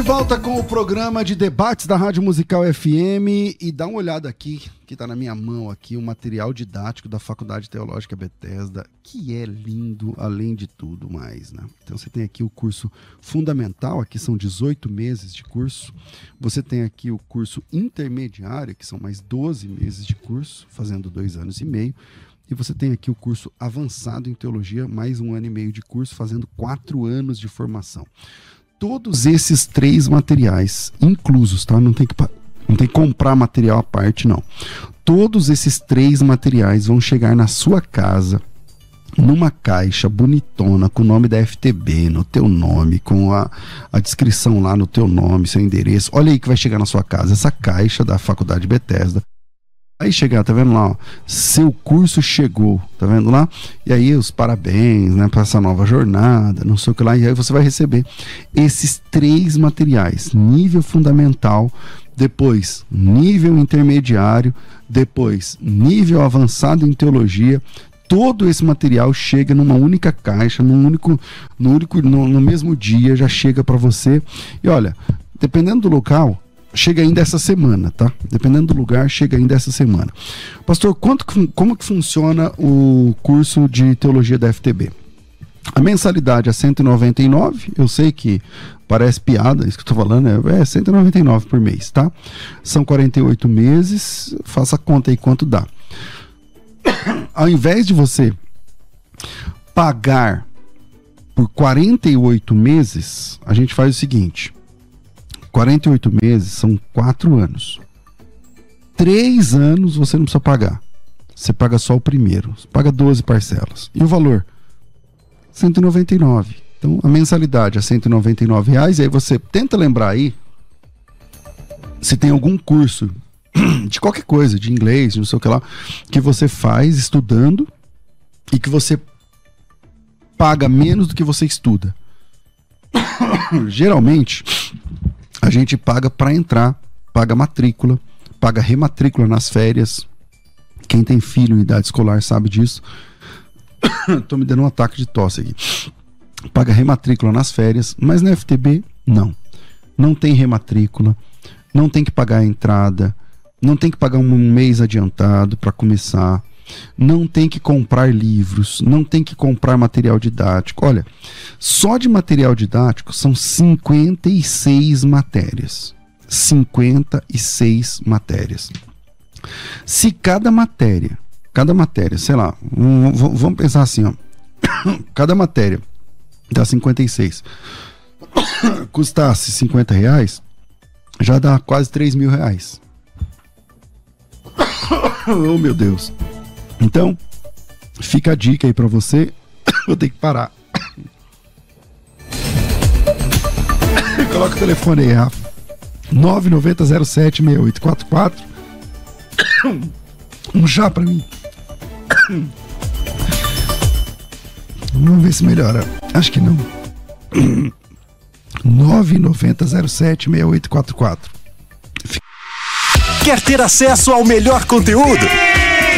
de volta com o programa de debates da Rádio Musical FM e dá uma olhada aqui, que está na minha mão aqui, o material didático da Faculdade Teológica Bethesda, que é lindo além de tudo mais, né? Então você tem aqui o curso fundamental, aqui são 18 meses de curso. Você tem aqui o curso intermediário, que são mais 12 meses de curso, fazendo dois anos e meio. E você tem aqui o curso avançado em teologia, mais um ano e meio de curso, fazendo quatro anos de formação todos esses três materiais inclusos, tá? Não tem que, não tem que comprar material à parte, não. Todos esses três materiais vão chegar na sua casa numa caixa bonitona com o nome da FTB, no teu nome, com a, a descrição lá no teu nome, seu endereço. Olha aí que vai chegar na sua casa essa caixa da Faculdade Bethesda. Aí chegar, tá vendo lá, ó, seu curso chegou, tá vendo lá? E aí os parabéns, né, para essa nova jornada, não sei o que lá, e aí você vai receber esses três materiais, nível fundamental, depois nível intermediário, depois nível avançado em teologia, todo esse material chega numa única caixa, num único, no único, no, no mesmo dia já chega para você. E olha, dependendo do local, chega ainda essa semana, tá? Dependendo do lugar, chega ainda essa semana. Pastor, quanto, como que funciona o curso de teologia da FTB? A mensalidade é 199, eu sei que parece piada, isso que eu tô falando, é, é 199 por mês, tá? São 48 meses, faça a conta aí quanto dá. Ao invés de você pagar por 48 meses, a gente faz o seguinte: 48 meses são 4 anos. 3 anos você não precisa pagar. Você paga só o primeiro. Você paga 12 parcelas. E o valor? 199. Então a mensalidade é 199 reais. E aí você tenta lembrar aí se tem algum curso (clears throat) de qualquer coisa, de inglês, não sei o que lá, que você faz estudando e que você paga menos do que você estuda. (coughs) Geralmente, a gente paga para entrar, paga matrícula, paga rematrícula nas férias. Quem tem filho em idade escolar sabe disso. (coughs) Tô me dando um ataque de tosse aqui. Paga rematrícula nas férias, mas na FTB, não. Não tem rematrícula, não tem que pagar a entrada, não tem que pagar um mês adiantado para começar, não tem que comprar livros, não tem que comprar material didático. Olha, só de material didático são 56 matérias. 56 matérias. Se cada matéria, cada matéria, sei lá, vamos pensar assim, ó, (coughs) cada matéria dá 56, (coughs) custasse 50 reais, já dá quase 3 mil reais. (coughs) oh meu Deus. Então, fica a dica aí para você. (coughs) Vou ter que parar. (coughs) Coloca o telefone aí, Rafa. 990076844. (coughs) Um chá pra mim. Vamos ver se melhora. Acho que não. 990076844. Quer ter acesso ao melhor conteúdo?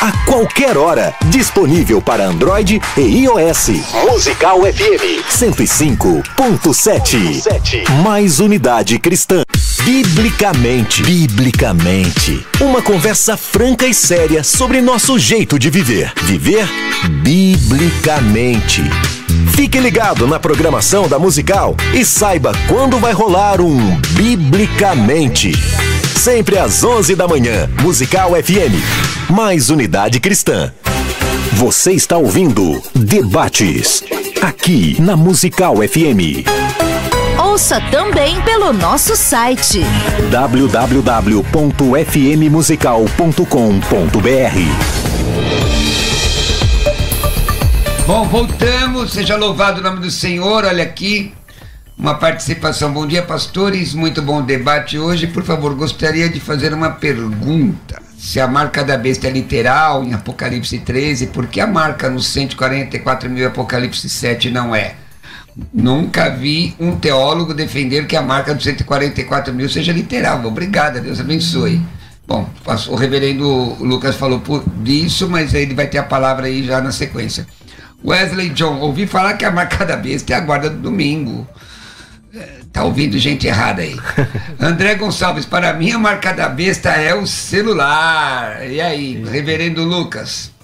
A qualquer hora, disponível para Android e iOS. Musical FM 105.7. Mais unidade cristã. Biblicamente. Biblicamente. Uma conversa franca e séria sobre nosso jeito de viver. Viver biblicamente. Fique ligado na programação da Musical e saiba quando vai rolar um Biblicamente. Sempre às 11 da manhã, Musical FM. Mais unidade cristã. Você está ouvindo Debates. Aqui na Musical FM. Ouça também pelo nosso site www.fmmusical.com.br. Bom, voltamos. Seja louvado o nome do Senhor. Olha aqui. Uma participação. Bom dia, pastores. Muito bom debate hoje. Por favor, gostaria de fazer uma pergunta. Se a marca da besta é literal em Apocalipse 13, por que a marca nos 144 mil Apocalipse 7 não é? Nunca vi um teólogo defender que a marca dos 144 mil seja literal. Obrigado, Deus abençoe. Bom, o reverendo Lucas falou por isso, mas ele vai ter a palavra aí já na sequência. Wesley John, ouvi falar que a marca da besta é a guarda do domingo. Tá ouvindo gente errada aí. (laughs) André Gonçalves, para mim a marca da besta é o celular. E aí, reverendo Lucas?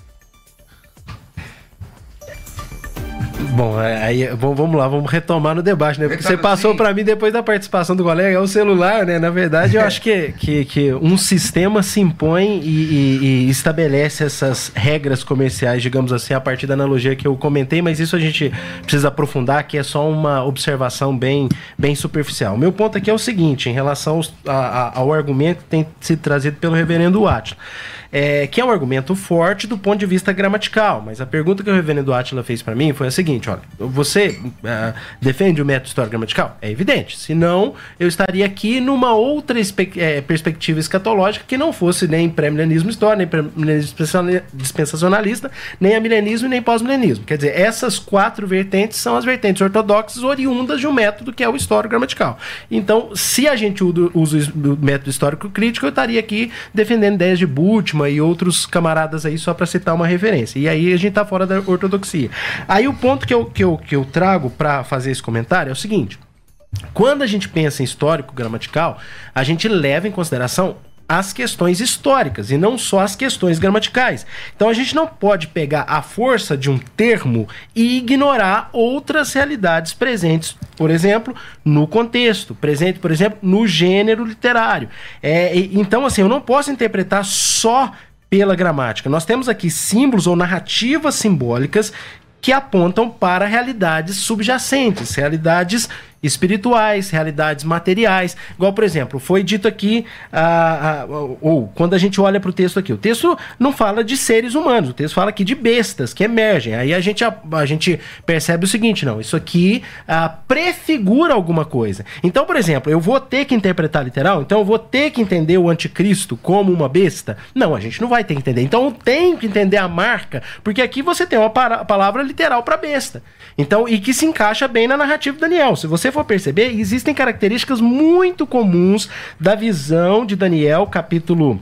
Bom, é, aí vamos lá, vamos retomar no debate, né? Porque você passou para mim depois da participação do colega, é o celular, né? Na verdade, eu acho que, que, que um sistema se impõe e, e, e, estabelece essas regras comerciais, digamos assim, a partir da analogia que eu comentei, mas isso a gente precisa aprofundar, que é só uma observação bem, bem superficial. Meu ponto aqui é o seguinte, em relação aos, a, ao argumento que tem sido trazido pelo reverendo Atila é, que é um argumento forte do ponto de vista gramatical. Mas a pergunta que o reverendo Atila fez para mim foi a seguinte: olha, você uh, defende o método histórico gramatical? É evidente. Senão, eu estaria aqui numa outra é, perspectiva escatológica que não fosse nem pré-milenismo histórico, nem pré-milenismo dispensacionalista, nem amilenismo e nem pós-milenismo. Quer dizer, essas quatro vertentes são as vertentes ortodoxas oriundas de um método que é o histórico gramatical. Então, se a gente usa o método histórico crítico, eu estaria aqui defendendo ideias de Bultmann e outros camaradas aí, só para citar uma referência. E aí a gente tá fora da ortodoxia. Aí o ponto que eu, que eu, que eu trago para fazer esse comentário é o seguinte. Quando a gente pensa em histórico gramatical, a gente leva em consideração as questões históricas e não só as questões gramaticais. Então a gente não pode pegar a força de um termo e ignorar outras realidades presentes, por exemplo, no contexto, presente, por exemplo, no gênero literário. É, então, assim, eu não posso interpretar só pela gramática. Nós temos aqui símbolos ou narrativas simbólicas que apontam para realidades subjacentes, realidades espirituais, realidades materiais. Igual, por exemplo, foi dito aqui, ah, ah, ou quando a gente olha para o texto aqui, o texto não fala de seres humanos, o texto fala aqui de bestas que emergem. Aí a gente, a, a gente percebe o seguinte: não, isso aqui ah, prefigura alguma coisa. Então, por exemplo, eu vou ter que interpretar literal, então eu vou ter que entender o anticristo como uma besta? Não, a gente não vai ter que entender. Então eu tenho que entender a marca, porque aqui você tem uma palavra literal para besta. Então, e que se encaixa bem na narrativa de Daniel. Se você for perceber, existem características muito comuns da visão de Daniel, capítulo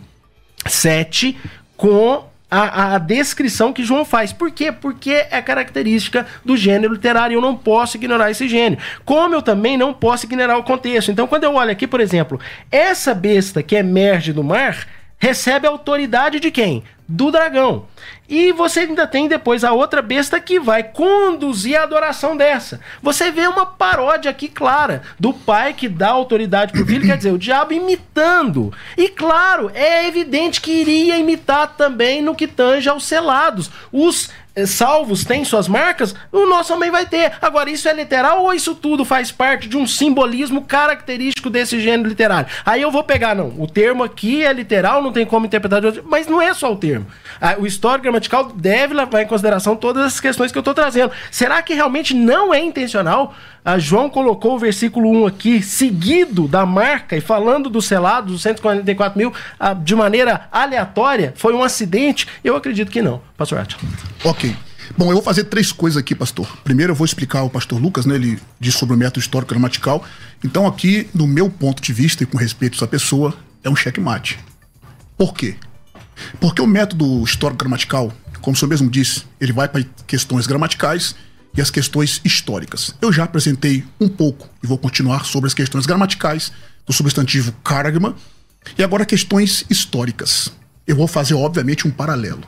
7, com a, a, descrição que João faz. Por quê? Porque é característica do gênero literário. Eu não posso ignorar esse gênero. Como eu também não posso ignorar o contexto. Então, quando eu olho aqui, por exemplo, essa besta que emerge do mar recebe autoridade de quem? Do dragão. E você ainda tem depois a outra besta que vai conduzir a adoração dessa. Você vê uma paródia aqui clara do pai que dá autoridade pro filho, quer dizer, o diabo imitando. E claro, é evidente que iria imitar também no que tange aos selados. Os salvos têm suas marcas, o nosso também vai ter. Agora, isso é literal ou isso tudo faz parte de um simbolismo característico desse gênero literário? Aí eu vou pegar, não, o termo aqui é literal, não tem como interpretar de outro, mas não é só o termo. O histórico gramatical deve levar em consideração todas as questões que eu estou trazendo. Será que realmente não é intencional? A João colocou o versículo 1 aqui, seguido da marca e falando dos selados, dos 144 mil, de maneira aleatória? Foi um acidente? Eu acredito que não. Pastor Atila. Ok. Bom, eu vou fazer três coisas aqui, pastor. Primeiro, eu vou explicar ao pastor Lucas, né? Ele disse sobre o método histórico gramatical. Então, aqui, no meu ponto de vista e com respeito essa pessoa, é um checkmate. Por quê? Porque o método histórico gramatical, como o senhor mesmo disse, ele vai para questões gramaticais e as questões históricas. Eu já apresentei um pouco e vou continuar sobre as questões gramaticais do substantivo karagma e agora questões históricas. Eu vou fazer, obviamente, um paralelo.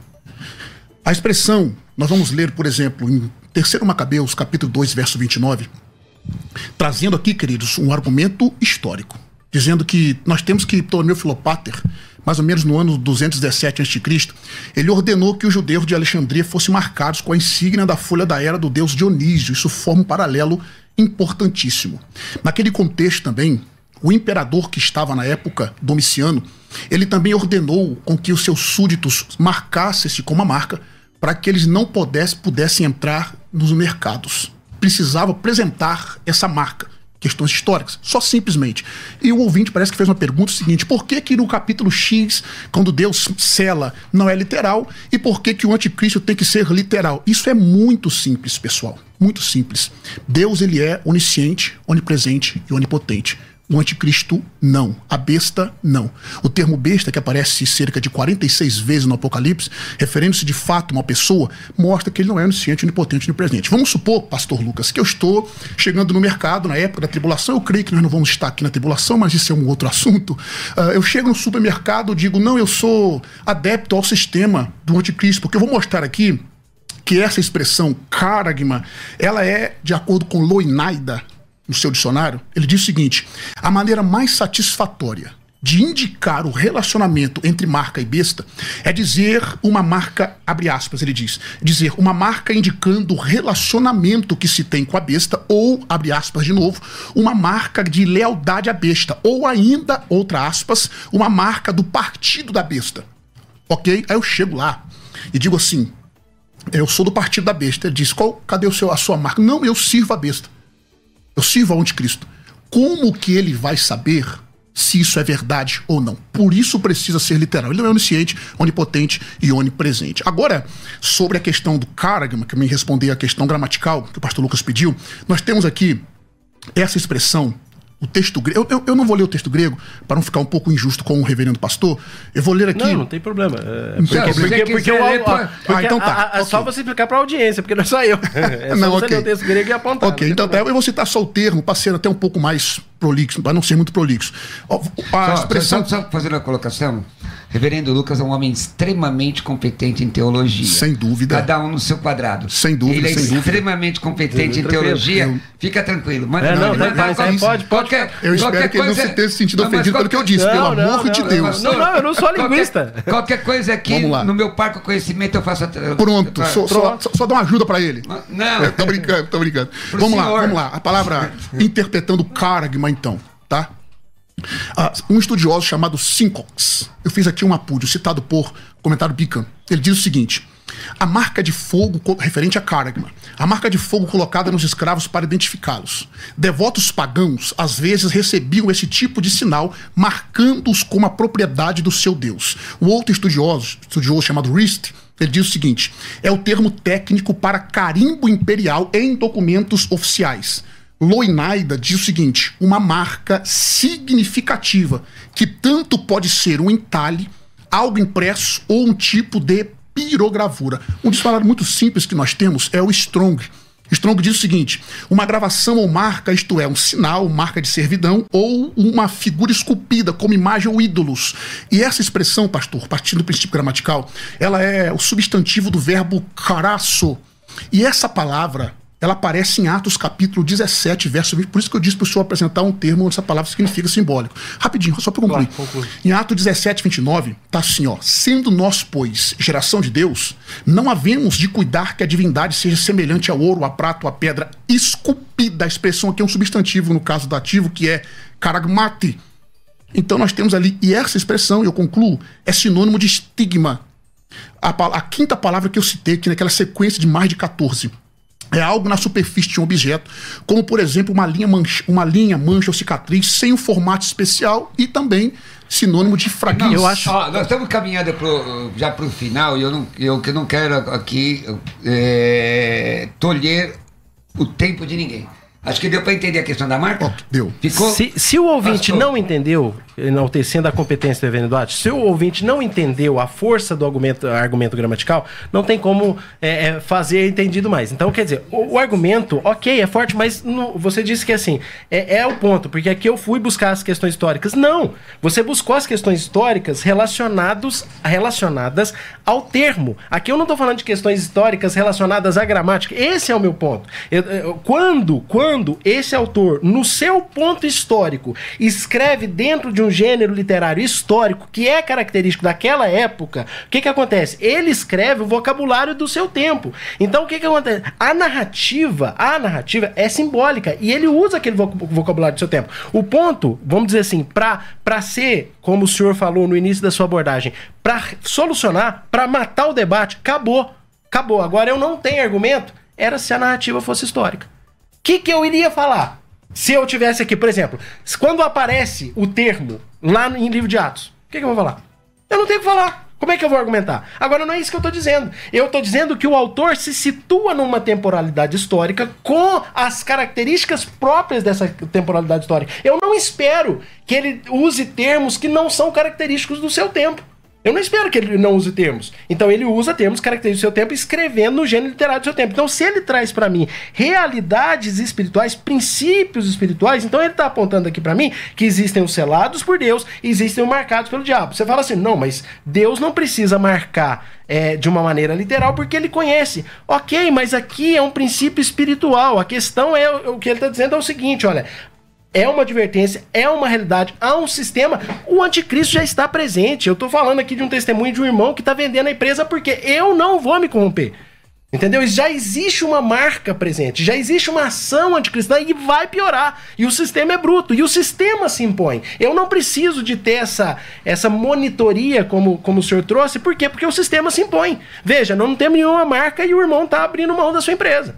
A expressão, nós vamos ler, por exemplo, em 3 Macabeus, capítulo 2, verso 29, trazendo aqui, queridos, um argumento histórico, dizendo que nós temos que Ptolomeu Filopater, mais ou menos no ano 217 a.C., ele ordenou que os judeus de Alexandria fossem marcados com a insígnia da folha da era do deus Dionísio. Isso forma um paralelo importantíssimo. Naquele contexto também, o imperador que estava na época, Domiciano, ele também ordenou com que os seus súditos marcassem-se com uma marca para que eles não pudessem, pudessem entrar nos mercados. Precisava apresentar essa marca questões históricas, só simplesmente. E o ouvinte parece que fez uma pergunta seguinte: por que que no capítulo X, quando Deus cela, não é literal e por que que o anticristo tem que ser literal? Isso é muito simples, pessoal, muito simples. Deus ele é onisciente, onipresente e onipotente. O anticristo, não. A besta, não. O termo besta, que aparece cerca de 46 vezes no Apocalipse, referindo-se de fato a uma pessoa, mostra que ele não é onisciente, onipotente, onipresente. Vamos supor, pastor Lucas, que eu estou chegando no mercado na época da tribulação. Eu creio que nós não vamos estar aqui na tribulação, mas isso é um outro assunto. Uh, eu chego no supermercado, digo, não, eu sou adepto ao sistema do anticristo, porque eu vou mostrar aqui que essa expressão caragma, ela é, de acordo com Loinaida, no seu dicionário, ele diz o seguinte: a maneira mais satisfatória de indicar o relacionamento entre marca e besta é dizer uma marca, abre aspas, ele diz, dizer uma marca indicando o relacionamento que se tem com a besta, ou, abre aspas de novo, uma marca de lealdade à besta, ou ainda, outra aspas, uma marca do partido da besta. Ok? Aí eu chego lá e digo assim: eu sou do partido da besta. Ele diz: qual, cadê o seu, a sua marca? Não, eu sirvo a besta. Eu sirvo ao anticristo. Como que ele vai saber se isso é verdade ou não? Por isso precisa ser literal. Ele não é onisciente, onipotente e onipresente. Agora, sobre a questão do karagma, que me responder a questão gramatical que o pastor Lucas pediu, nós temos aqui essa expressão o texto grego. Eu, eu, eu, não vou ler o texto grego para não ficar um pouco injusto com o reverendo pastor. Eu vou ler aqui. Não, não tem problema. É, porque, porque, porque, porque, eu, ah, então tá. A, a, okay. Só você explicar para a audiência, porque não é só eu. (laughs) É só não, você okay. ler o texto grego e apontar. Ok, então tá, eu vou citar só o termo, para ser até um pouco mais prolixo, para não ser muito prolixo. A Só, expressão. só, só fazendo a colocação. Reverendo Lucas é um homem extremamente competente em teologia. Sem dúvida. Cada um no seu quadrado. Sem dúvida, Ele é sem dúvida. extremamente competente em Tranquilo. teologia. Eu- Fica tranquilo. Manda É, não, tá- tá- qualquer- pode- pode- qualquer- Eu espero qualquer que ele não coisa- se tenha se sentido Não, mas ofendido pelo que eu disse, pelo Não, não, amor de não, Deus. Não, não, eu não sou (laughs) linguista. Qualquer coisa aqui, no meu parco conhecimento, eu faço Pronto, pra- só, só, só, só dá uma ajuda para ele. Não. Eu tô brincando, tô brincando. Pro vamos lá, vamos lá. A palavra (laughs) interpretando Karagma, então, tá? Ah, um estudioso chamado Sincox, eu fiz aqui um apúdio citado por comentário Bican. Ele diz o seguinte: a marca de fogo referente a Karagma, a marca de fogo colocada nos escravos para identificá-los. Devotos pagãos às vezes recebiam esse tipo de sinal, marcando-os como a propriedade do seu deus. O outro estudioso, estudioso chamado Rist, ele diz o seguinte: é o termo técnico para carimbo imperial em documentos oficiais. Loinaida diz o seguinte: uma marca significativa, que tanto pode ser um entalhe, algo impresso ou um tipo de pirogravura. Um disparado muito simples que nós temos é o Strong. Strong diz o seguinte: uma gravação ou marca, isto é, um sinal, marca de servidão, ou uma figura esculpida como imagem ou ídolos. E essa expressão, pastor, partindo do princípio gramatical, ela é o substantivo do verbo caraço. E essa palavra, ela aparece em Atos capítulo 17, verso 20. Por isso que eu disse para o senhor apresentar um termo onde essa palavra significa simbólico. Rapidinho, só para concluir. Claro. Em Atos 17, 29, tá assim, ó. Sendo nós, pois, geração de Deus, não havemos de cuidar que a divindade seja semelhante ao ouro, a prata ou a pedra esculpida. A expressão aqui é um substantivo, no caso do ativo, que é karagmate. Então nós temos ali, e essa expressão, eu concluo, é sinônimo de estigma. A, a quinta palavra que eu citei aqui naquela sequência de mais de 14. É algo na superfície de um objeto, como por exemplo uma linha, mancha, uma linha, mancha ou cicatriz sem um formato especial e também sinônimo de fraqueza. Eu acho- Ó, nós estamos caminhando pro, já para o final e eu não, eu que não quero aqui é, tolher o tempo de ninguém. Acho que deu para entender a questão da marca? Ó, deu. Ficou? Se, se o ouvinte Pastor. não entendeu, enaltecendo a competência do Duarte, se o ouvinte não entendeu a força do argumento, argumento gramatical, não tem como é, é, fazer entendido mais. Então, quer dizer, o, o argumento, ok, é forte, mas você disse que assim, é, é o ponto, porque aqui eu fui buscar as questões históricas. Não! Você buscou as questões históricas relacionados, relacionadas ao termo. Aqui eu não estou falando de questões históricas relacionadas à gramática. Esse é o meu ponto. Eu- eu- quando, quando esse autor, no seu ponto histórico, escreve dentro de um gênero literário histórico que é característico daquela época, o que, que acontece? Ele escreve o vocabulário do seu tempo. Então o que, que acontece? A narrativa, a narrativa é simbólica e ele usa aquele vo- vocabulário do seu tempo. O ponto, vamos dizer assim, para ser, como o senhor falou no início da sua abordagem, para solucionar, para matar o debate, acabou. Acabou. Agora eu não tenho argumento. Era se a narrativa fosse histórica. O que, que eu iria falar? Se eu tivesse aqui, por exemplo, quando aparece o termo lá em livro de Atos, o que, que eu vou falar? Eu não tenho o que falar. Como é que eu vou argumentar? Agora não é isso que eu estou dizendo. Eu estou dizendo que o autor se situa numa temporalidade histórica com as características próprias dessa temporalidade histórica. Eu não espero que ele use termos que não são característicos do seu tempo. Eu não espero que ele não use termos. Então ele usa termos característicos do seu tempo, escrevendo no gênero literário do seu tempo. Então, se ele traz para mim realidades espirituais, princípios espirituais, então ele está apontando aqui para mim que existem os selados por Deus existem os marcados pelo diabo. Você fala assim, não, mas Deus não precisa marcar é, de uma maneira literal porque ele conhece. Ok, mas aqui é um princípio espiritual. A questão é o que ele está dizendo é o seguinte, olha. É uma advertência, é uma realidade, há um sistema. O anticristo já está presente. Eu estou falando aqui de um testemunho de um irmão que está vendendo a empresa porque eu não vou me corromper. Entendeu? Já existe uma marca presente, já existe uma ação anticristã e vai piorar. E o sistema é bruto, e o sistema se impõe. Eu não preciso de ter essa, essa monitoria como, como o senhor trouxe, por quê? Porque o sistema se impõe. Veja, não temos nenhuma marca e o irmão está abrindo mão da sua empresa.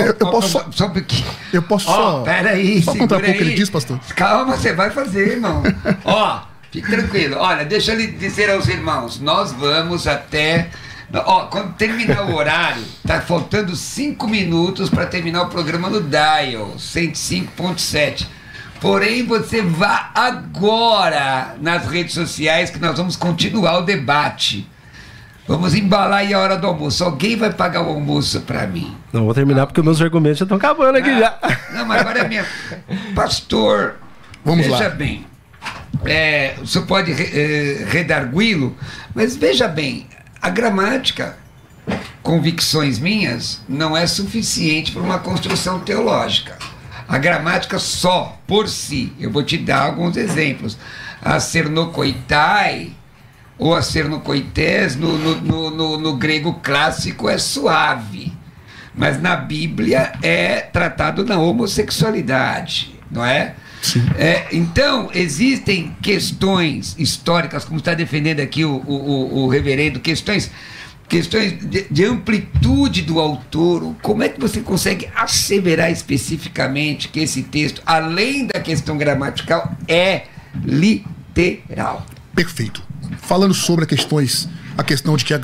Eu, eu posso só. Pouquinho. Eu posso Ó, só. peraí, Só contar um pouco o que aí. ele diz, pastor. Calma, você vai fazer, irmão. (laughs) Ó, fique tranquilo. Olha, deixa eu lhe dizer aos irmãos, nós vamos até... Ó, quando terminar o horário, tá faltando cinco minutos para terminar o programa no Dial 105.7. Porém, você vá agora nas redes sociais que nós vamos continuar o debate. Vamos embalar aí a hora do almoço. Alguém vai pagar o almoço para mim. Não vou terminar porque meus argumentos já estão acabando aqui já. Não, mas agora é minha. Pastor, Vamos veja lá. bem. É, o senhor pode eh, redargui-lo, mas veja bem, a gramática, convicções minhas, não é suficiente para uma construção teológica. A gramática só, por si, eu vou te dar alguns exemplos. A cernocoitai ou a cernocoités no, no, no, no, no grego clássico é suave, mas na Bíblia é tratado na homossexualidade, não é? É, então, existem questões históricas, como está defendendo aqui o, o, o- o reverendo, questões, questões de, de amplitude do autor. Como é que você consegue asseverar especificamente que esse texto, além da questão gramatical, é literal? Perfeito. Falando sobre questões, a questão de que a,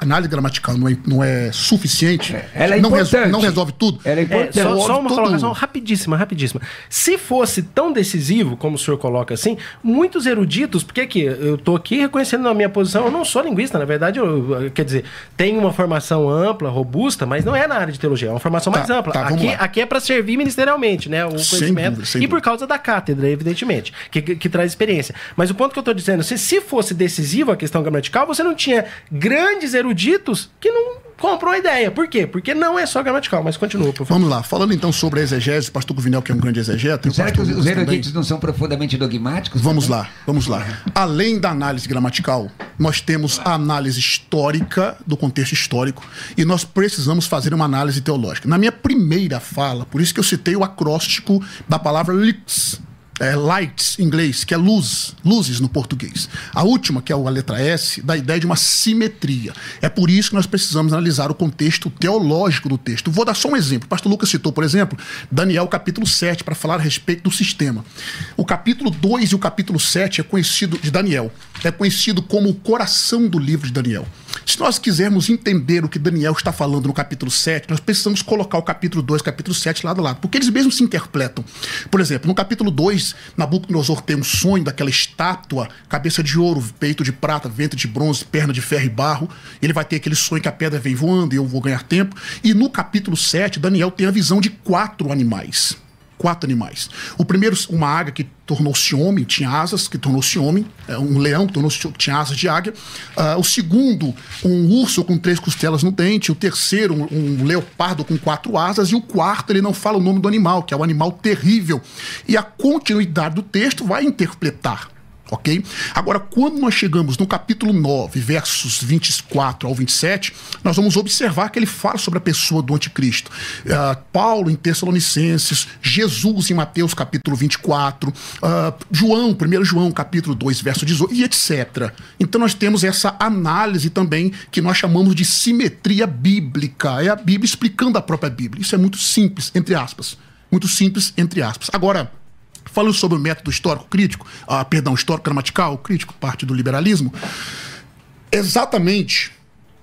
análise gramatical não é, não é suficiente, Ela é não, res- importante. não resolve tudo. Ela é É, importante. só, só uma colocação rapidíssima, rapidíssima. Se fosse tão decisivo, como o senhor coloca assim, muitos eruditos, porque aqui, eu estou aqui reconhecendo na minha posição, eu não sou linguista, na verdade, eu, quer dizer, tenho uma formação ampla, robusta, mas não é na área de teologia, é uma formação Tá, mais ampla. tá, aqui, aqui é para servir ministerialmente, né? O Sem conhecimento. dúvida, sem e por causa da cátedra, evidentemente, que, que, que traz experiência. Mas o ponto que eu estou dizendo, se, se fosse decisivo a questão gramatical, você não tinha grandes eruditos que não compram a ideia. Por quê? Porque não é só gramatical, mas continua, por favor. Vamos lá, falando então sobre a exegese, o pastor Guvinel, que é um grande exegeta, Será que os, os eruditos não são profundamente dogmáticos? Vamos também? lá, vamos lá. Além da análise gramatical, nós temos a análise histórica, do contexto histórico, e nós precisamos fazer uma análise teológica. Na minha primeira fala, por isso que eu citei o acróstico da palavra lix, é, lights em inglês, que é luz, luzes no português. A última, que é a letra S, dá a ideia de uma simetria. É por isso que nós precisamos analisar o contexto teológico do texto. Vou dar só um exemplo. O pastor Lucas citou, por exemplo, Daniel capítulo 7, para falar a respeito do sistema. O capítulo 2 e o capítulo 7 é conhecido de Daniel, é conhecido como o coração do livro de Daniel. Se nós quisermos entender o que Daniel está falando no capítulo 7, nós precisamos colocar o capítulo 2 e o capítulo 7 lado a lado, porque eles mesmos se interpretam. Por exemplo, no capítulo 2, Nabucodonosor tem um sonho daquela estátua, cabeça de ouro, peito de prata, ventre de bronze, perna de ferro e barro. Ele vai ter aquele sonho que a pedra vem voando e eu vou ganhar tempo. E no capítulo 7, Daniel tem a visão de quatro animais quatro animais. O primeiro, uma águia que tornou-se homem, tinha asas, que tornou-se homem. É, Um leão que tornou-se tinha asas de águia. Ah, o segundo, um urso com três costelas no dente. O terceiro, um, um leopardo com quatro asas. E o quarto, ele não fala o nome do animal, que é o animal terrível. E a continuidade do texto vai interpretar. Ok? Agora, quando nós chegamos no capítulo 9, versos 24 ao 27, nós vamos observar que ele fala sobre a pessoa do anticristo. Ah, Paulo em Tessalonicenses, Jesus em Mateus capítulo 24, ah, João, 1 João capítulo 2, verso 18, e etc. Então nós temos essa análise também que nós chamamos de simetria bíblica. É a Bíblia explicando a própria Bíblia. Isso é muito simples, entre aspas. Muito simples, entre aspas. Agora, falando sobre o método histórico crítico, ah, perdão, histórico gramatical crítico, parte do liberalismo, exatamente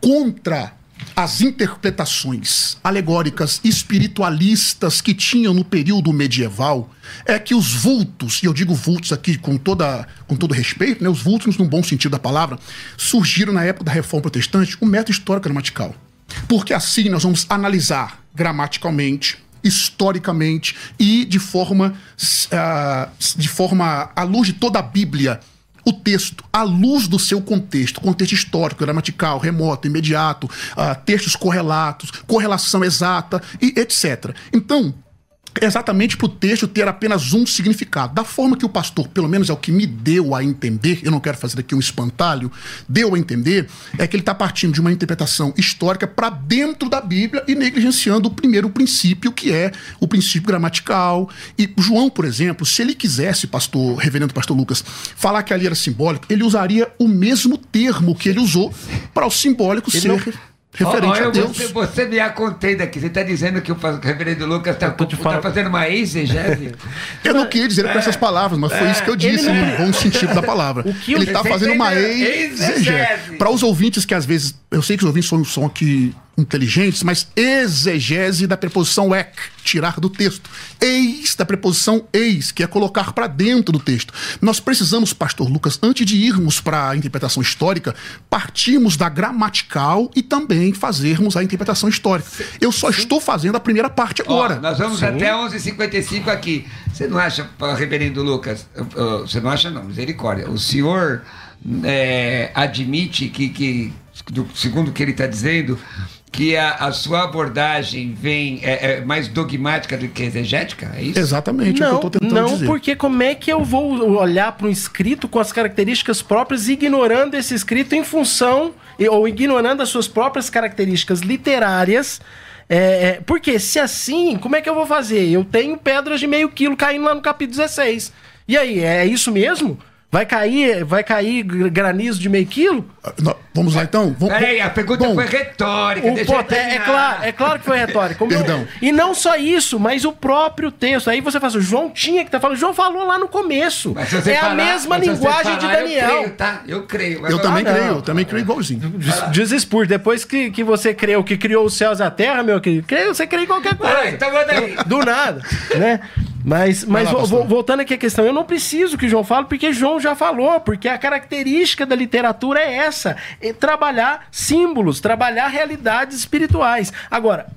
contra as interpretações alegóricas espiritualistas que tinham no período medieval é que os vultos, e eu digo vultos aqui com, toda, com todo respeito, né, os vultos no bom sentido da palavra, surgiram na época da Reforma Protestante o método histórico gramatical. Porque assim nós vamos analisar gramaticalmente, historicamente e de forma, ah, de forma à luz de toda a Bíblia o texto à luz do seu contexto, contexto histórico, gramatical, remoto, imediato, ah, textos correlatos, correlação exata e etc. Então, exatamente para o texto ter apenas um significado. Da forma que o pastor, pelo menos é o que me deu a entender, eu não quero fazer aqui um espantalho, deu a entender, é que ele está partindo de uma interpretação histórica para dentro da Bíblia e negligenciando o primeiro princípio, que é o princípio gramatical. E João, por exemplo, se ele quisesse, pastor, reverendo pastor Lucas, falar que ali era simbólico, ele usaria o mesmo termo que ele usou para o simbólico ser referente Olha, a Deus. Você, você me acontei aqui. Você está dizendo que o reverendo Lucas está te falando. fazendo uma exegese? (laughs) Eu não queria dizer com essas palavras, mas foi isso que eu disse, ele não- no bom sentido da palavra. (laughs) O que Ele está fazendo uma exegese. Exegese. Para os ouvintes que às vezes. Eu sei que os ouvintes são, são aqui inteligentes, mas exegese da preposição ec, tirar do texto. Eis da preposição eis, que é colocar para dentro do texto. Nós precisamos, pastor Lucas, antes de irmos para a interpretação histórica, partirmos da gramatical e também fazermos a interpretação histórica. Eu só estou fazendo a primeira parte agora. Ó, nós vamos até 11h55 aqui. Você não acha, reverendo Lucas, você não acha não, misericórdia, o senhor é, admite que, que do- segundo o que ele está dizendo, que a, a sua abordagem vem é, é mais dogmática do que exegética? É isso? Exatamente é o que eu Não, estou tentando não, dizer. porque como é que eu vou olhar para um escrito com as características próprias, ignorando esse escrito em função, ou ignorando as suas próprias características literárias? É, é, porque se assim, como é que eu vou fazer? Eu tenho pedras de meio quilo caindo lá no capítulo 16. E aí, é isso mesmo? Vai cair, vai cair gr- granizo de meio quilo? Ah, nó- Vamos lá então? Vamos, Peraí, a pergunta Bom, foi retórica. Pot- é, é claro, é claro que foi retórica. Como Perdão. eu- e não só isso, mas o próprio texto. Aí você fala assim, o João tinha que estar falando. O João falou lá no começo. É a falar- mesma se você linguagem de falar, Daniel. Eu creio, tá? Eu creio. Eu Agora- também Ah, creio, eu também creio igualzinho. Diz- depois que, que você criou, que criou os céus e a terra, meu querido, creio- você crê em qualquer coisa. Ah, então manda aí. Do nada, né? Mas, mas lá, voltando aqui à questão, eu não preciso que o João fale, porque João já falou, porque a característica da literatura é essa: trabalhar símbolos, trabalhar realidades espirituais. Agora.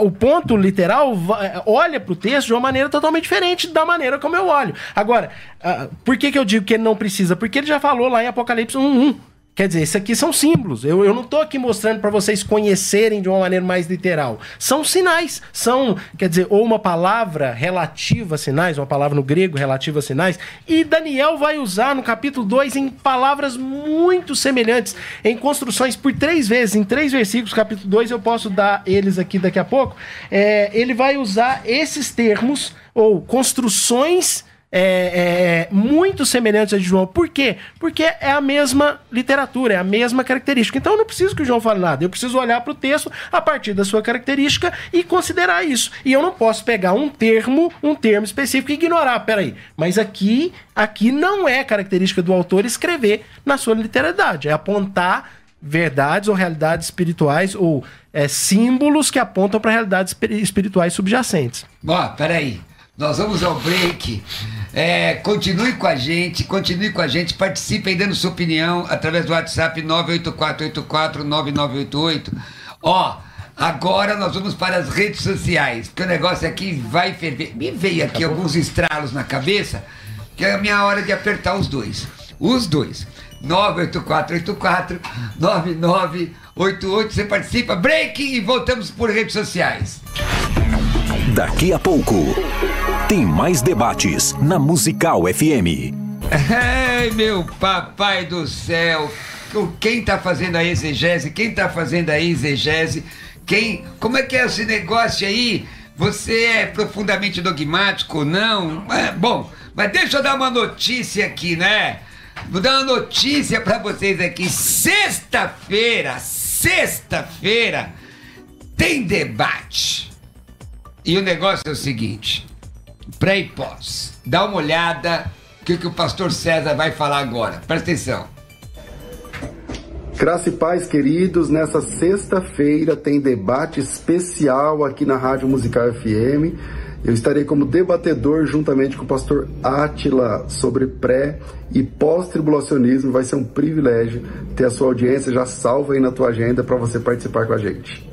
O ponto literal é, olha para o texto de uma maneira totalmente diferente da maneira como eu olho. Agora, ah, por que, que eu digo que ele não precisa? Porque ele já falou lá em Apocalipse 1.1. Quer dizer, isso aqui são símbolos. Eu, eu não estou aqui mostrando para vocês conhecerem de uma maneira mais literal. São sinais. São, quer dizer, ou uma palavra relativa a sinais, uma palavra no grego relativa a sinais. E Daniel vai usar no capítulo 2 em palavras muito semelhantes, em construções por três vezes, em três versículos, capítulo 2, eu posso dar eles aqui daqui a pouco. É, ele vai usar esses termos, ou construções é, é, muito semelhantes a de João. Por quê? Porque é a mesma literatura, é a mesma característica. Então eu não preciso que o João fale nada. Eu preciso olhar para o texto a partir da sua característica e considerar isso. E eu não posso pegar um termo, um termo específico e ignorar. Peraí, mas aqui, aqui não é característica do autor escrever na sua literalidade. É apontar verdades ou realidades espirituais ou é, símbolos que apontam para realidades espiri- espirituais subjacentes. Ó, peraí. Nós vamos ao break. É, continue com a gente, continue com a gente, participe aí dando sua opinião através do WhatsApp 984849988. Ó, agora nós vamos para as redes sociais, porque o negócio aqui vai ferver. Me veio aqui alguns estralos na cabeça, que é a minha hora de apertar os dois. Os dois. 98484 9988. Você participa, break e voltamos por redes sociais. Daqui a pouco, tem mais debates na Musical FM. Ai, meu papai do céu! Quem tá fazendo a exegese? Quem tá fazendo a exegese? Quem. Como é que é esse negócio aí? Você é profundamente dogmático ou não? É, bom, mas deixa eu dar uma notícia aqui, né? Vou dar uma notícia pra vocês aqui. Sexta-feira, sexta-feira, tem debate. E o negócio é o seguinte: pré e pós. Dá uma olhada o que, que o pastor César vai falar agora. Presta atenção. Graça e paz, queridos. Nessa sexta-feira tem debate especial aqui na Rádio Musical FM. Eu estarei como debatedor juntamente com o pastor Átila sobre pré e pós-tribulacionismo. Vai ser um privilégio ter a sua audiência já salva aí na tua agenda para você participar com a gente.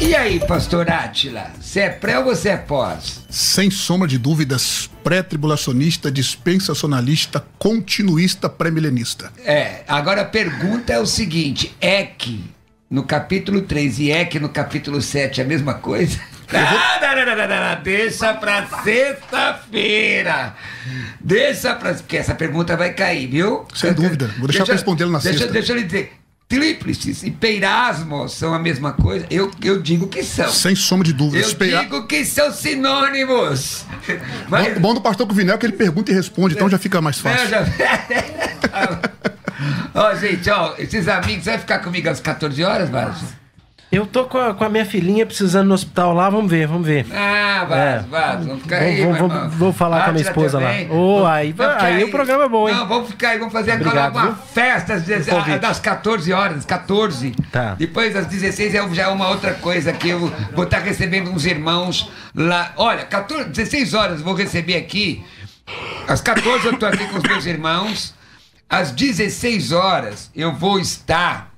E aí, pastor Átila? Você é pré ou você é pós? Sem sombra de dúvidas, pré-tribulacionista, dispensacionalista, continuista, pré-milenista. É, agora a pergunta é o seguinte: Eck no capítulo 3 e Eck no capítulo 7 é a mesma coisa? Ah, não, não, não, deixa pra sexta-feira. Deixa pra. Porque essa pergunta vai cair, viu? Sem dúvida. Vou deixar pra respondê-lo na deixa, sexta. Deixa eu lhe dizer. Tríplices e peirasmos são a mesma coisa? Eu, eu digo que são. Sem sombra de dúvidas. Eu Peia- digo que são sinônimos. Mas, Bom, bom do pastor Cuvinel é que ele pergunta e responde, então já fica mais É, fácil. já- (laughs) Ó, gente, ó, esses amigos, você vai ficar comigo às 14 horas, Márcio? Eu tô com a, com a minha filhinha precisando no hospital lá, vamos ver, vamos ver. Ah, vaz, É. vaz, vamos ficar Vou- aí, vou- falar com a minha esposa lá. Vamos- aí- vamos ficar aí o programa é bom, hein? Não, vamos ficar aí, vamos fazer agora Obrigado, uma viu? festa às das 14 horas, 14. Tá. Depois das 16 é já é uma outra coisa que eu vou estar recebendo uns irmãos lá. Olha, 14, 16 horas eu vou receber aqui. Às 14 eu estou aqui com os meus irmãos. Às 16 horas eu vou estar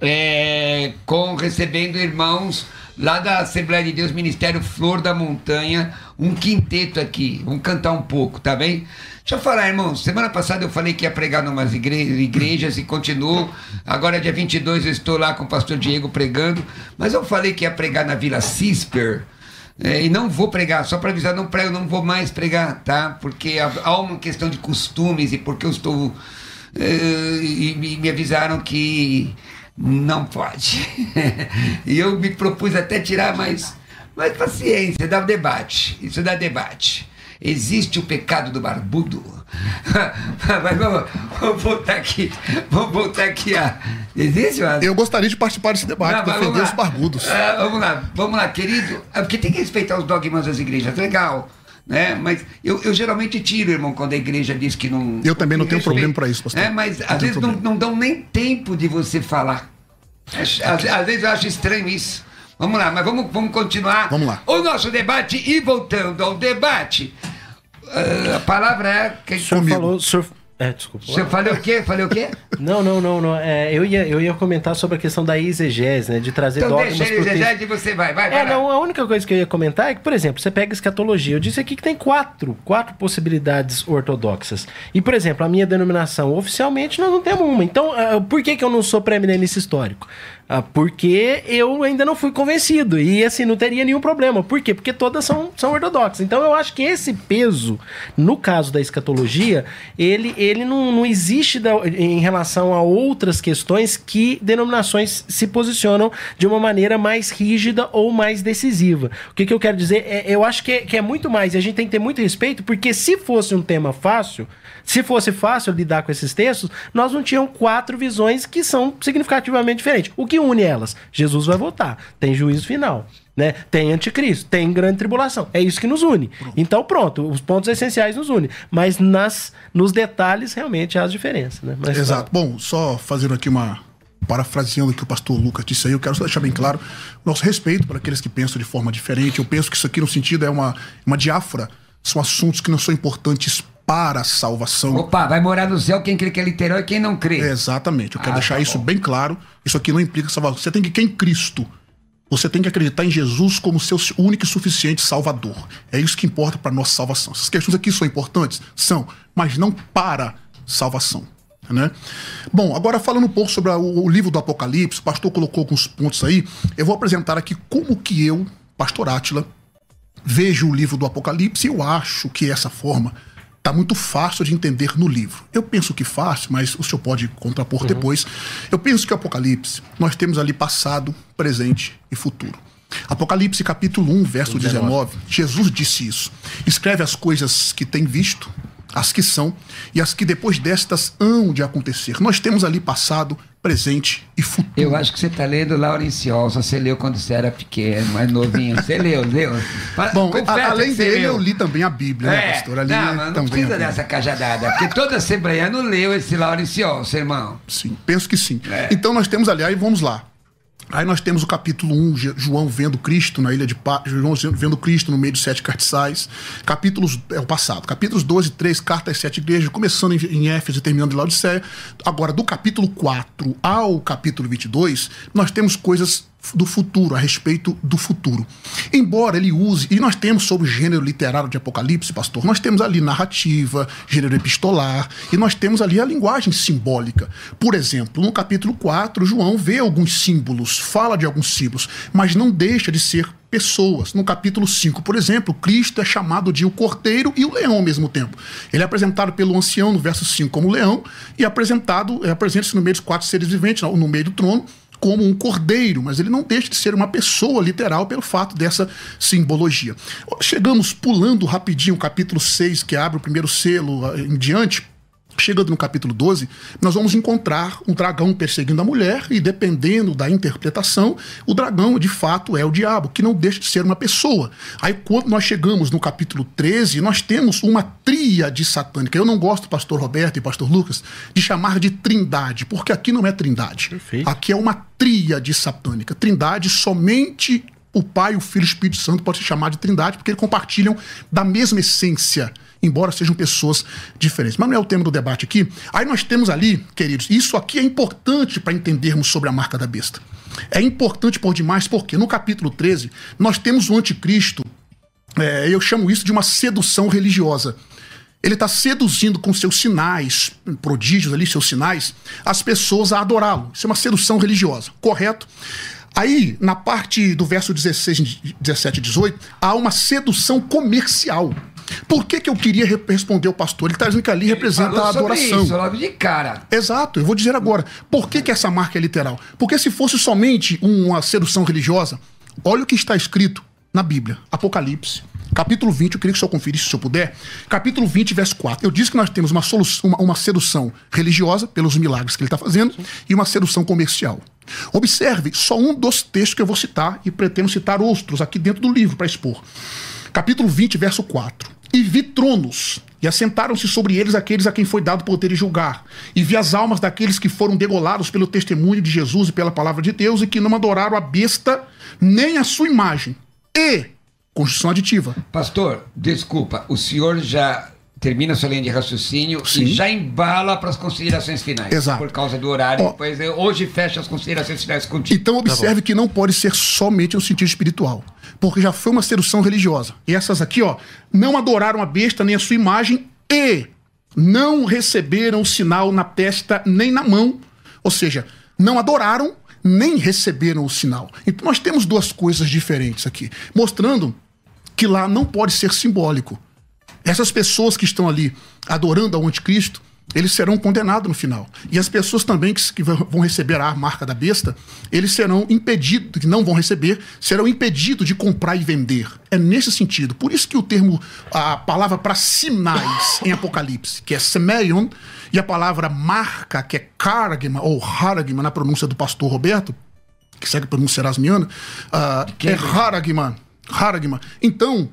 é, com recebendo irmãos lá da Assembleia de Deus, Ministério Flor da Montanha, um quinteto aqui. Vamos cantar um pouco, tá bem? Deixa eu falar, irmãos. Semana passada eu falei que ia pregar em umas igre igrejas e continuo. Agora, dia 22, eu estou lá com o pastor Diego pregando. Mas eu falei que ia pregar na Vila Cisper. é, e não vou pregar, só para avisar, não prego, não vou mais pregar, tá? Porque há, uma questão de costumes e porque eu estou. eh, e me avisaram que não pode. (laughs) e eu me propus até tirar, mas, mas paciência, dá um debate. Isso dá debate. Existe o pecado do barbudo? (laughs) mas vamos, vamos voltar aqui. Vamos voltar aqui a. Existe? Eu gostaria de participar desse debate, defender os barbudos. Ah, vamos lá, vamos lá, querido. Ah, Porque tem que respeitar os dogmas das igrejas, legal. Né? Mas eu, eu geralmente tiro, irmão, quando a igreja diz que não. Eu também não tenho respeito, problema pra isso, pastor. né? Mas Não às vezes não, não dão nem tempo de você falar. Às, às- às vezes eu acho estranho isso. Vamos lá, mas vamos, vamos continuar Vamos lá. o nosso debate. E voltando ao debate, ah, a palavra é. Que, O senhor Comigo. falou. O senhor, é, desculpa. Você falei o quê? Falei o quê? Não, não, não, não. É, eu, ia, eu ia comentar sobre a questão da exegese, né? De trazer Então dogmas deixa texto. Zezé, e você vai, vai, vai. É, lá. não, a única coisa que eu ia comentar é que, por exemplo, você pega escatologia. Eu disse aqui que tem quatro, quatro possibilidades ortodoxas. E, por exemplo, a minha denominação, oficialmente, nós não temos uma. Então, ah, por que, que eu não sou pré-milenista histórico? Ah, porque eu ainda não fui convencido. E, assim, não teria nenhum problema. Por quê? Porque todas são, são ortodoxas. Então, eu acho que esse peso, no caso da escatologia, ele, ele não, não existe da- em relação a outras questões que denominações se posicionam de uma maneira mais rígida ou mais decisiva. O que, que eu quero dizer? É, eu acho que é, que é muito mais, e a gente tem que ter muito respeito, porque se fosse um tema fácil, se fosse fácil lidar com esses textos, nós não tínhamos quatro visões que são significativamente diferentes. O que une elas? Jesus vai voltar, tem juízo final. Né? Tem anticristo, tem grande tribulação. É isso que nos une. Então, pronto, os pontos essenciais nos unem. Mas nas, nos detalhes, realmente, há as diferenças. Né? Mas, Exato. Bom, só fazendo aqui uma. Parafraseando o que o pastor Lucas disse aí, eu quero só deixar bem claro nosso respeito para aqueles que pensam de forma diferente. Eu penso que isso aqui, no sentido, é uma, uma diáfora. São assuntos que não são importantes para a salvação. Opa, vai morar no céu quem crê que é literal e quem não crê. É, exatamente. Eu quero Ah, deixar tá isso bem claro. Isso aqui não implica salvação. Você tem que, quem em Cristo, você tem que acreditar em Jesus como seu único e suficiente Salvador. É isso que importa para nossa salvação. Essas questões aqui são importantes? São, mas não para salvação. Né? Bom, agora falando um pouco sobre o livro do Apocalipse, o pastor colocou alguns pontos aí. Eu vou apresentar aqui como que eu, pastor Átila, vejo o livro do Apocalipse e eu acho que essa forma está muito fácil de entender no livro. Eu penso que fácil, mas o senhor pode contrapor depois. Eu penso que o Apocalipse, nós temos ali passado, presente e futuro. Apocalipse capítulo 1, verso 19, Jesus disse isso. Escreve as coisas que tem visto, as que são e as que depois destas hão de acontecer. Nós temos ali passado, presente e futuro. Eu acho que você tá lendo Laurenciosa. Você leu quando você era pequeno, mais novinho. Você leu, leu. Bom, a- além dele, leu. eu li também a Bíblia, né, É, pastor? Ali não, mas não precisa dessa cajadada, porque todo assembleiano leu esse Laurenciosa, irmão. Sim, penso que sim. É. Então nós temos ali, aí vamos lá. Aí nós temos o capítulo 1, Je- João vendo Cristo na ilha de Pá, João vendo Cristo no meio dos sete cartiçais. Capítulos, é o passado. Capítulos 12 e 3, carta às sete igrejas, começando em Éfeso e terminando em Laodiceia. Agora, do capítulo 4 ao capítulo 22, nós temos coisas do futuro, a respeito do futuro. Embora ele use, e nós temos sobre o gênero literário de Apocalipse, pastor, nós temos ali narrativa, gênero epistolar, e nós temos ali a linguagem simbólica. Por exemplo, no capítulo 4, João vê alguns símbolos, fala de alguns símbolos, mas não deixa de ser pessoas. No capítulo 5, por exemplo, Cristo é chamado de o cordeiro e o leão ao mesmo tempo. Ele é apresentado pelo ancião no verso 5 como leão e apresentado, é, apresenta-se no meio dos quatro seres viventes, no meio do trono, como um cordeiro, mas ele não deixa de ser uma pessoa literal pelo fato dessa simbologia. Chegamos pulando rapidinho o capítulo 6, que abre o primeiro selo ah, em diante. Chegando no capítulo 12, nós vamos encontrar um dragão perseguindo a mulher, e dependendo da interpretação, o dragão de fato é o diabo, que não deixa de ser uma pessoa. Aí, quando nós chegamos no capítulo 13, nós temos uma tríade satânica. Eu não gosto, pastor Roberto e pastor Lucas, de chamar de trindade, porque aqui não é trindade. Perfeito. Aqui é uma tríade satânica. Trindade somente o Pai, o Filho e o Espírito Santo pode se chamar de trindade, porque eles compartilham da mesma essência embora sejam pessoas diferentes. Mas não é o tema do debate aqui. Aí nós temos ali, queridos, isso aqui é importante para entendermos sobre a marca da besta. É importante por demais, porque no capítulo 13 nós temos o anticristo, é, eu chamo isso de uma sedução religiosa. Ele está seduzindo com seus sinais, prodígios ali, seus sinais, as pessoas a adorá-lo. Isso é uma sedução religiosa, correto? Aí, na parte do verso 16, 17 e 18, há uma sedução comercial. Por que, que eu queria re- responder ao pastor? Ele está dizendo que ali representa Falou a adoração. Isso, logo de cara. Exato, eu vou dizer agora. Por que, que essa marca é literal? Porque se fosse somente uma sedução religiosa, olha o que está escrito na Bíblia, Apocalipse. Capítulo 20, eu queria que o senhor conferisse, se eu puder. Capítulo 20, verso 4. Eu disse que nós temos uma, solução, uma, uma sedução religiosa, pelos milagres que ele está fazendo, e uma sedução comercial. Observe só um dos textos que eu vou citar, e pretendo citar outros aqui dentro do livro para expor. Capítulo 20, verso 4. E vi tronos, e assentaram-se sobre eles aqueles a quem foi dado poder de julgar. E vi as almas daqueles que foram degolados pelo testemunho de Jesus e pela palavra de Deus, e que não adoraram a besta, nem a sua imagem. E, construção aditiva, Pastor, desculpa, o senhor já termina sua linha de raciocínio Sim. e já embala para as considerações finais. Exato. Por causa do horário. Ó. pois eu, hoje fecha as considerações finais contigo. Então observe que não pode ser somente no sentido espiritual, porque já foi uma sedução religiosa. E essas aqui, ó, não adoraram a besta nem a sua imagem e não receberam o sinal na testa nem na mão. Ou seja, não adoraram nem receberam o sinal. Então nós temos duas coisas diferentes aqui, mostrando que lá não pode ser simbólico. Essas pessoas que estão ali adorando ao anticristo, eles serão condenados no final. E as pessoas também que, que vão receber a marca da besta, eles serão impedidos, que não vão receber, serão impedidos de comprar e vender. É nesse sentido. Por isso que o termo, a palavra para sinais em Apocalipse, que é semeion, e a palavra marca, que é karagma, ou haragma, na pronúncia do pastor Roberto, que segue a pronúncia erasmiana, ah, é haragma. Haragma. Então,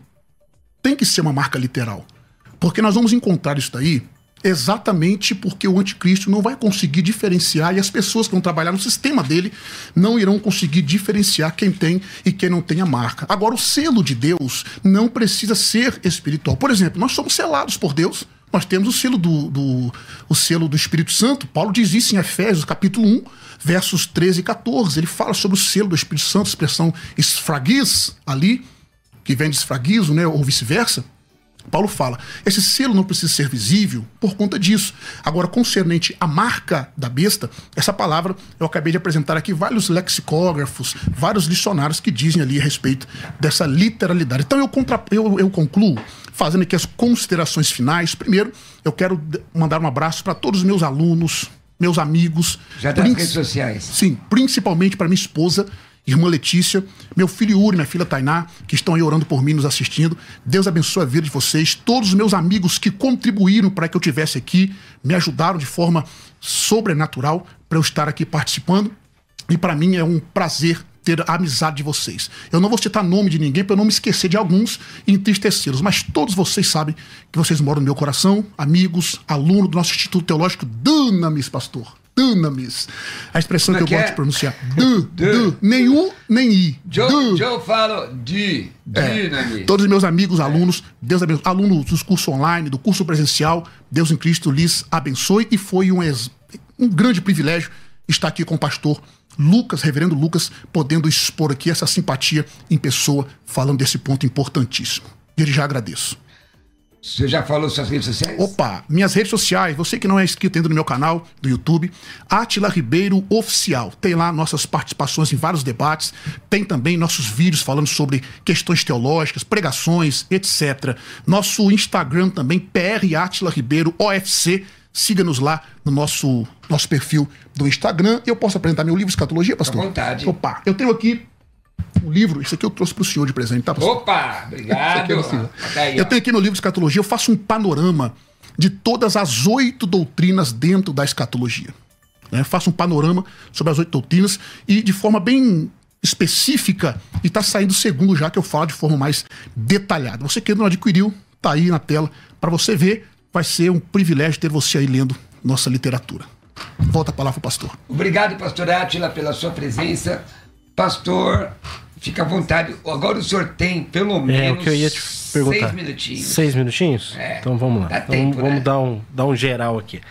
tem que ser uma marca literal. Porque nós vamos encontrar isso daí exatamente porque o anticristo não vai conseguir diferenciar e as pessoas que vão trabalhar no sistema dele não irão conseguir diferenciar quem tem e quem não tem a marca. Agora, o selo de Deus não precisa ser espiritual. Por exemplo, nós somos selados por Deus. Nós temos o selo do, do- o selo do Espírito Santo. Paulo diz isso em Efésios, capítulo 1, versos 13 e 14. Ele fala sobre o selo do Espírito Santo, expressão esfraguis ali, que vem de esfraguizo, né, ou vice-versa. Paulo fala, esse selo não precisa ser visível por conta disso. Agora, concernente à marca da besta, essa palavra eu acabei de apresentar aqui vários lexicógrafos, vários dicionários que dizem ali a respeito dessa literalidade. Então eu, contra, eu, eu concluo fazendo aqui as considerações finais. Primeiro, eu quero mandar um abraço para todos os meus alunos, meus amigos. Já das Princ- redes sociais. Sim, principalmente para minha esposa, irmã Letícia, meu filho Yuri, minha filha Tainá, que estão aí orando por mim, nos assistindo. Deus abençoe a vida de vocês. Todos os meus amigos que contribuíram para que eu estivesse aqui, me ajudaram de forma sobrenatural para eu estar aqui participando. E para mim é um prazer ter a amizade de vocês. Eu não vou citar nome de ninguém para eu não me esquecer de alguns e entristecê-los, mas todos vocês sabem que vocês moram no meu coração, amigos, aluno do nosso Instituto Teológico Dunamis, pastor. Dunamis. A expressão Como que é eu gosto é? de pronunciar. (laughs) Du, Du. du, nem U, nem I. Joe. Joe fala de É. Todos os meus amigos, alunos, Deus abençoe. Alunos dos cursos online, do curso presencial, Deus em Cristo lhes abençoe. E foi um, ex- um grande privilégio estar aqui com o pastor Lucas, reverendo Lucas, podendo expor aqui essa simpatia em pessoa, falando desse ponto importantíssimo. Desde já agradeço. Você já falou suas redes sociais? Opa, minhas redes sociais, você que não é inscrito ainda no meu canal do YouTube, Atila Ribeiro Oficial. Tem lá nossas participações em vários debates, tem também nossos vídeos falando sobre questões teológicas, pregações, etc. Nosso Instagram também, PR Atila Ribeiro OFC. Siga-nos lá no nosso, nosso perfil do Instagram. Eu posso apresentar meu livro Escatologia, pastor? À vontade. Opa, eu tenho aqui um livro, esse aqui eu trouxe para o senhor de presente, tá, pastor? Opa, obrigado. É cima. Tá aí, eu tenho aqui no livro de escatologia, eu faço um panorama de todas as oito doutrinas dentro da escatologia. Né? Faço um panorama sobre as oito doutrinas e de forma bem específica, e está saindo segundo já que eu falo de forma mais detalhada. Você que ainda não adquiriu, tá aí na tela para você ver. Vai ser um privilégio ter você aí lendo nossa literatura. Volta a palavra, pastor. Obrigado, pastor Átila, pela sua presença. Pastor, fica à vontade. Agora o senhor tem pelo menos É o que eu ia te perguntar. seis minutinhos. Seis minutinhos? É. Então vamos lá. Dá Então, tempo, vamos né? dar, um, dar um geral aqui.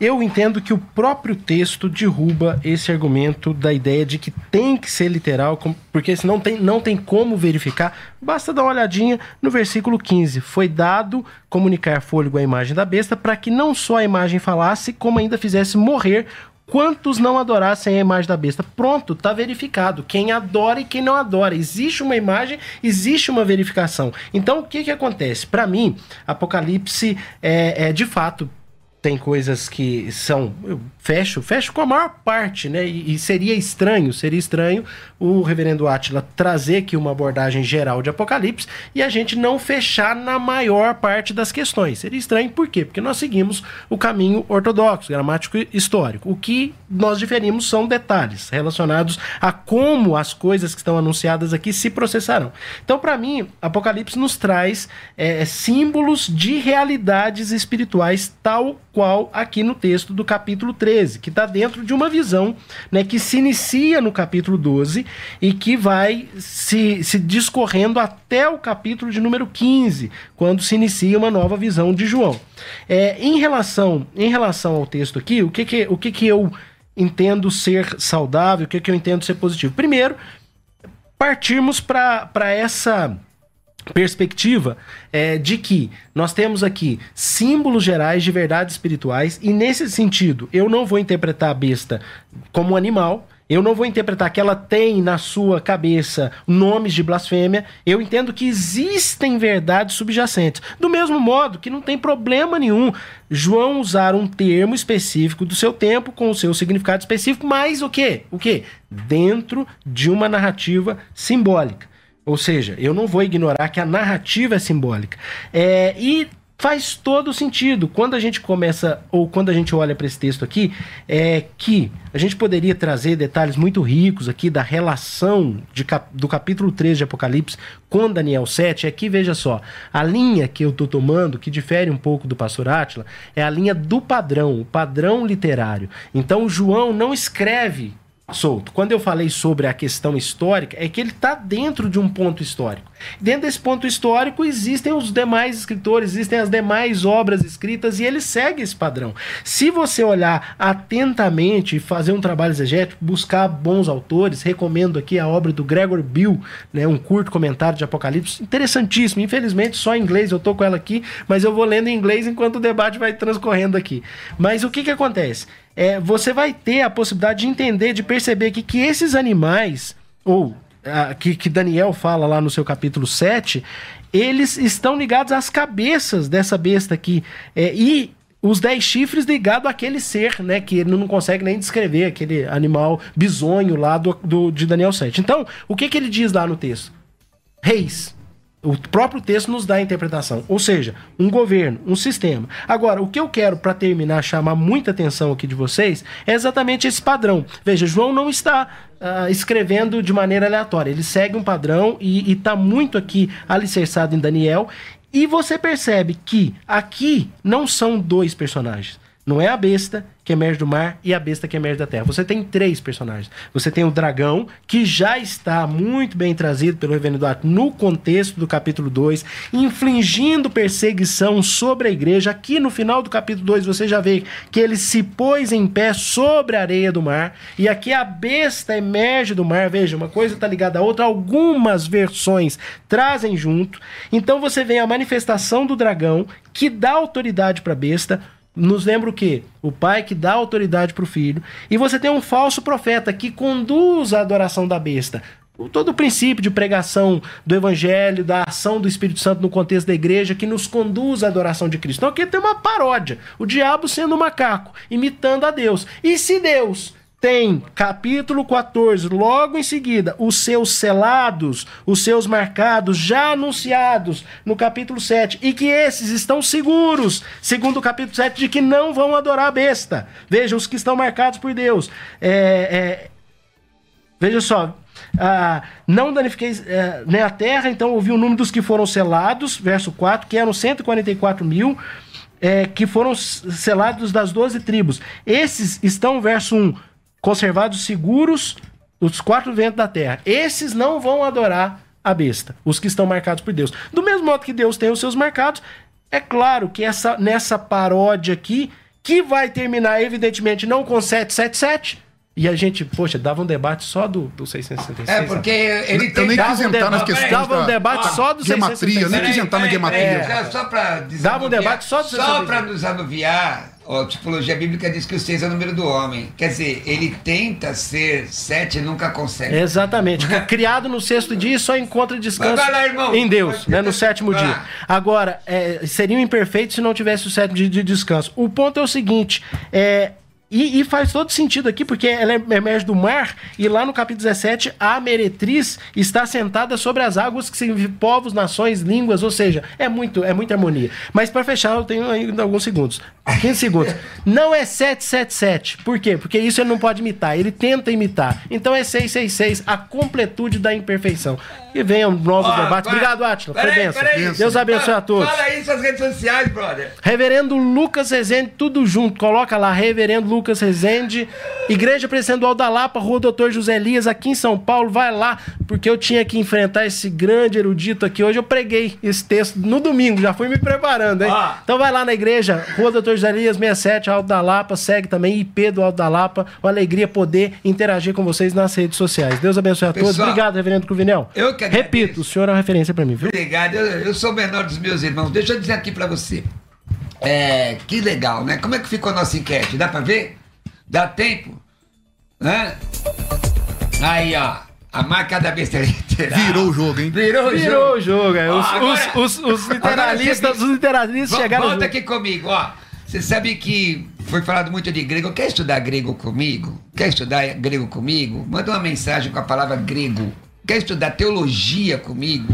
Eu entendo que o próprio texto derruba esse argumento da ideia de que tem que ser literal, porque senão tem, não tem como verificar. Basta dar uma olhadinha no versículo 15. Foi dado comunicar fôlego à imagem da besta para que não só a imagem falasse, como ainda fizesse morrer quantos não adorassem a imagem da besta. Pronto, tá verificado. Quem adora e quem não adora. Existe uma imagem, existe uma verificação. Então, o que que acontece? Para mim, Apocalipse é, é de fato tem coisas que são. Eu fecho, fecho com a maior parte, né? E, e seria estranho, seria estranho o reverendo Átila trazer aqui uma abordagem geral de Apocalipse e a gente não fechar na maior parte das questões. Seria estranho por quê? Porque nós seguimos o caminho ortodoxo, gramático e histórico. O que nós diferimos são detalhes relacionados a como as coisas que estão anunciadas aqui se processarão. Então, para mim, Apocalipse nos traz é, símbolos de realidades espirituais, tal qual aqui no texto do capítulo 13, que está dentro de uma visão né, que se inicia no capítulo 12 e que vai se, se discorrendo até o capítulo de número 15, quando se inicia uma nova visão de João. É, em, relação, em relação ao texto aqui, o que, que, o que, que eu entendo ser saudável, o que, que eu entendo ser positivo? Primeiro, partirmos para essa perspectiva é, de que nós temos aqui símbolos gerais de verdades espirituais e nesse sentido eu não vou interpretar a besta como um animal eu não vou interpretar que ela tem na sua cabeça nomes de blasfêmia. Eu entendo que existem verdades subjacentes. Do mesmo modo que não tem problema nenhum João usar um termo específico do seu tempo com o seu significado específico, mas o quê? O quê? Dentro de uma narrativa simbólica. Ou seja, eu não vou ignorar que a narrativa é simbólica. É, e faz todo sentido quando a gente começa, ou quando a gente olha para esse texto aqui, é que a gente poderia trazer detalhes muito ricos aqui da relação de cap- do capítulo 3 de Apocalipse com Daniel 7. Aqui, veja só, a linha que eu estou tomando, que difere um pouco do pastor Átila, é a linha do padrão, o padrão literário. Então, João não escreve solto. Quando eu falei sobre a questão histórica, é que ele está dentro de um ponto histórico. Dentro desse ponto histórico existem os demais escritores, existem as demais obras escritas e ele segue esse padrão. Se você olhar atentamente e fazer um trabalho exegético, buscar bons autores, recomendo aqui a obra do Gregor Bill, né, um curto comentário de Apocalipse, interessantíssimo. Infelizmente só em inglês, eu tô com ela aqui, mas eu vou lendo em inglês enquanto o debate vai transcorrendo aqui. Mas o que que acontece? É, você vai ter a possibilidade de entender, de perceber que, que esses animais, ou ah, que, que Daniel fala lá no seu capítulo 7, eles estão ligados às cabeças dessa besta aqui. É, e os dez chifres ligados àquele ser, né? Que ele não consegue nem descrever, aquele animal bizonho lá do, do- de Daniel 7. Então, o que, que ele diz lá no texto? Reis. O próprio texto nos dá a interpretação, ou seja, um governo, um sistema. Agora, o que eu quero para terminar chamar muita atenção aqui de vocês é exatamente esse padrão. Veja, João não está ah, escrevendo de maneira aleatória, ele segue um padrão e está muito aqui alicerçado em Daniel. E você percebe que aqui não são dois personagens. Não é a besta que emerge do mar e a besta que emerge da terra. Você tem três personagens. Você tem o dragão, que já está muito bem trazido pelo Reverendo Duarte no contexto do capítulo 2, infligindo perseguição sobre a igreja. Aqui no final do capítulo 2 você já vê que ele se pôs em pé sobre a areia do mar. E aqui a besta emerge do mar. Veja, uma coisa está ligada à outra. Algumas versões trazem junto. Então você vê a manifestação do dragão, que dá autoridade para a besta nos lembra o quê? O pai que dá autoridade para o filho. E você tem um falso profeta que conduz a adoração da besta. Todo o princípio de pregação do evangelho, da ação do Espírito Santo no contexto da igreja, que nos conduz à adoração de Cristo. Então aqui tem uma paródia. O diabo sendo um macaco, imitando a Deus. E se Deus tem capítulo 14, logo em seguida, os seus selados, os seus marcados, já anunciados no capítulo 7, e que esses estão seguros, segundo o capítulo 7, de que não vão adorar a besta. Veja, os que estão marcados por Deus. É, é, veja só, ah, não danifiqueis é, nem a terra, então ouvi o número dos que foram selados, verso 4, que eram 144 mil, é, que foram selados das 12 tribos. Esses estão, verso 1, conservados seguros os quatro ventos da terra. Esses não vão adorar a besta, os que estão marcados por Deus. Do mesmo modo que Deus tem os seus marcados, é claro que essa, nessa paródia aqui, que vai terminar, evidentemente, não com 777, e a gente, poxa, dava um debate só do, do 666. É, porque ele tem... Eu nem dava quis um entrar nas debate- questões dava um da debate só do gematria, eu nem 666. quis entrar na gematria. peraí, só pra Dava um debate só do Só 666. pra nos anuviar, a tipologia bíblica diz que o 6 é o número do homem. Quer dizer, ele tenta ser 7 e nunca consegue. Exatamente. (laughs) Criado no sexto dia e só encontra descanso Vai lá, irmão. em Deus, Vai, né, no sétimo vai dia. lá. Agora, é, seriam imperfeitos se não tivesse o sétimo dia de descanso. O ponto é o seguinte, é, e, e faz todo sentido aqui, porque ela é- emerge do mar, e lá no capítulo 17, a meretriz está sentada sobre as águas que significam povos, nações, línguas, ou seja, é muito, é muita harmonia. Mas para fechar, eu tenho ainda alguns segundos. 15 segundos. Não é 777. Por quê? Porque isso ele não pode imitar, ele tenta imitar. Então é 666, a completude da imperfeição. E venham novos Ó, debates. vai- Obrigado, Átila. Foi benção. Deus abençoe a todos. Fala aí suas redes sociais, brother. Reverendo Lucas Rezende, tudo junto. Coloca lá, Reverendo Lucas Rezende, Igreja Precendual da Lapa, Rua Doutor José Elias, aqui em São Paulo. Vai lá, porque eu tinha que enfrentar esse grande erudito aqui. Hoje eu preguei esse texto no domingo, já fui me preparando, hein? Ah. Então vai lá na igreja, Rua Doutor José Elias, 67, Alto da Lapa. Segue também IP do Alto da Lapa. Uma alegria poder interagir com vocês nas redes sociais. Deus abençoe a todos. Pessoal, Obrigado, Reverendo Cruvinel. eu que agradeço. Repito, o senhor é uma referência pra mim, viu? Obrigado, eu, eu sou o menor dos meus irmãos. Deixa eu dizer aqui pra você. É, que legal, né? Como é que ficou a nossa enquete? Dá pra ver? Dá tempo? Hã? Aí, ó. A marca da besta literal. Virou o jogo, hein? Virou o Virou jogo. o jogo, é. Os, Ó, agora- os, os, os literalistas, você- os literalistas chegaram Volta aqui comigo, ó. Você sabe que foi falado muito de grego. Quer estudar grego comigo? Quer estudar grego comigo? Manda uma mensagem com a palavra grego. Quer estudar teologia comigo?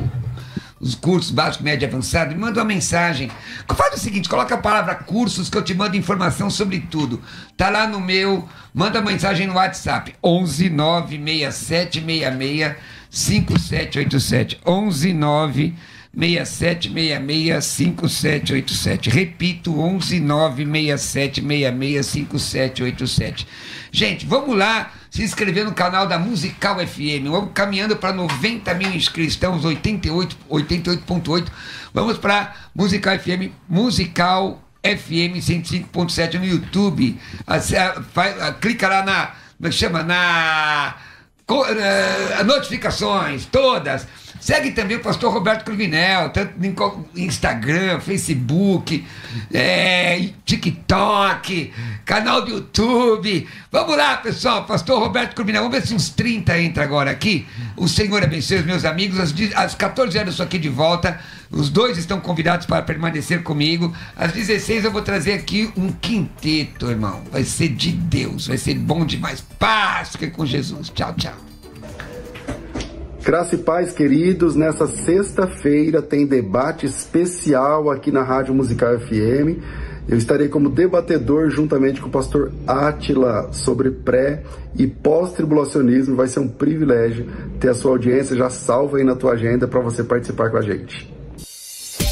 Os cursos básico, médio e avançado, me manda uma mensagem. Faz o seguinte, coloca a palavra cursos que eu te mando informação sobre tudo. Tá lá no meu, manda mensagem no WhatsApp. 11 96766 5787. 11 9 67665787. Repito, 11 967665787. Gente, vamos lá se inscrever no canal da Musical FM. Vamos caminhando para 90 mil inscritos. Estamos 88, 88.8. Vamos para Musical FM, Musical FM 105.7 no YouTube. Ace- faz- clica lá na. É chama? Na co- eh, notificações, todas. Segue também o pastor Roberto Cruvinel, tanto co- Instagram, Facebook, eh, TikTok, canal do YouTube. Vamos lá, pessoal, pastor Roberto Cruvinel. Vamos ver se uns 30 entra agora aqui. O Senhor abençoe os meus amigos. Às, de- às 14 horas eu estou aqui de volta. Os dois estão convidados para permanecer comigo. Às 16 eu vou trazer aqui um quinteto, irmão. Vai ser de Deus, vai ser bom demais. Paz, com Jesus. Tchau, tchau. Graça e paz, queridos. Nessa sexta-feira tem debate especial aqui na Rádio Musical FM. Eu estarei como debatedor juntamente com o pastor Átila sobre pré e pós-tribulacionismo. Vai ser um privilégio ter a sua audiência já salva aí na tua agenda para você participar com a gente.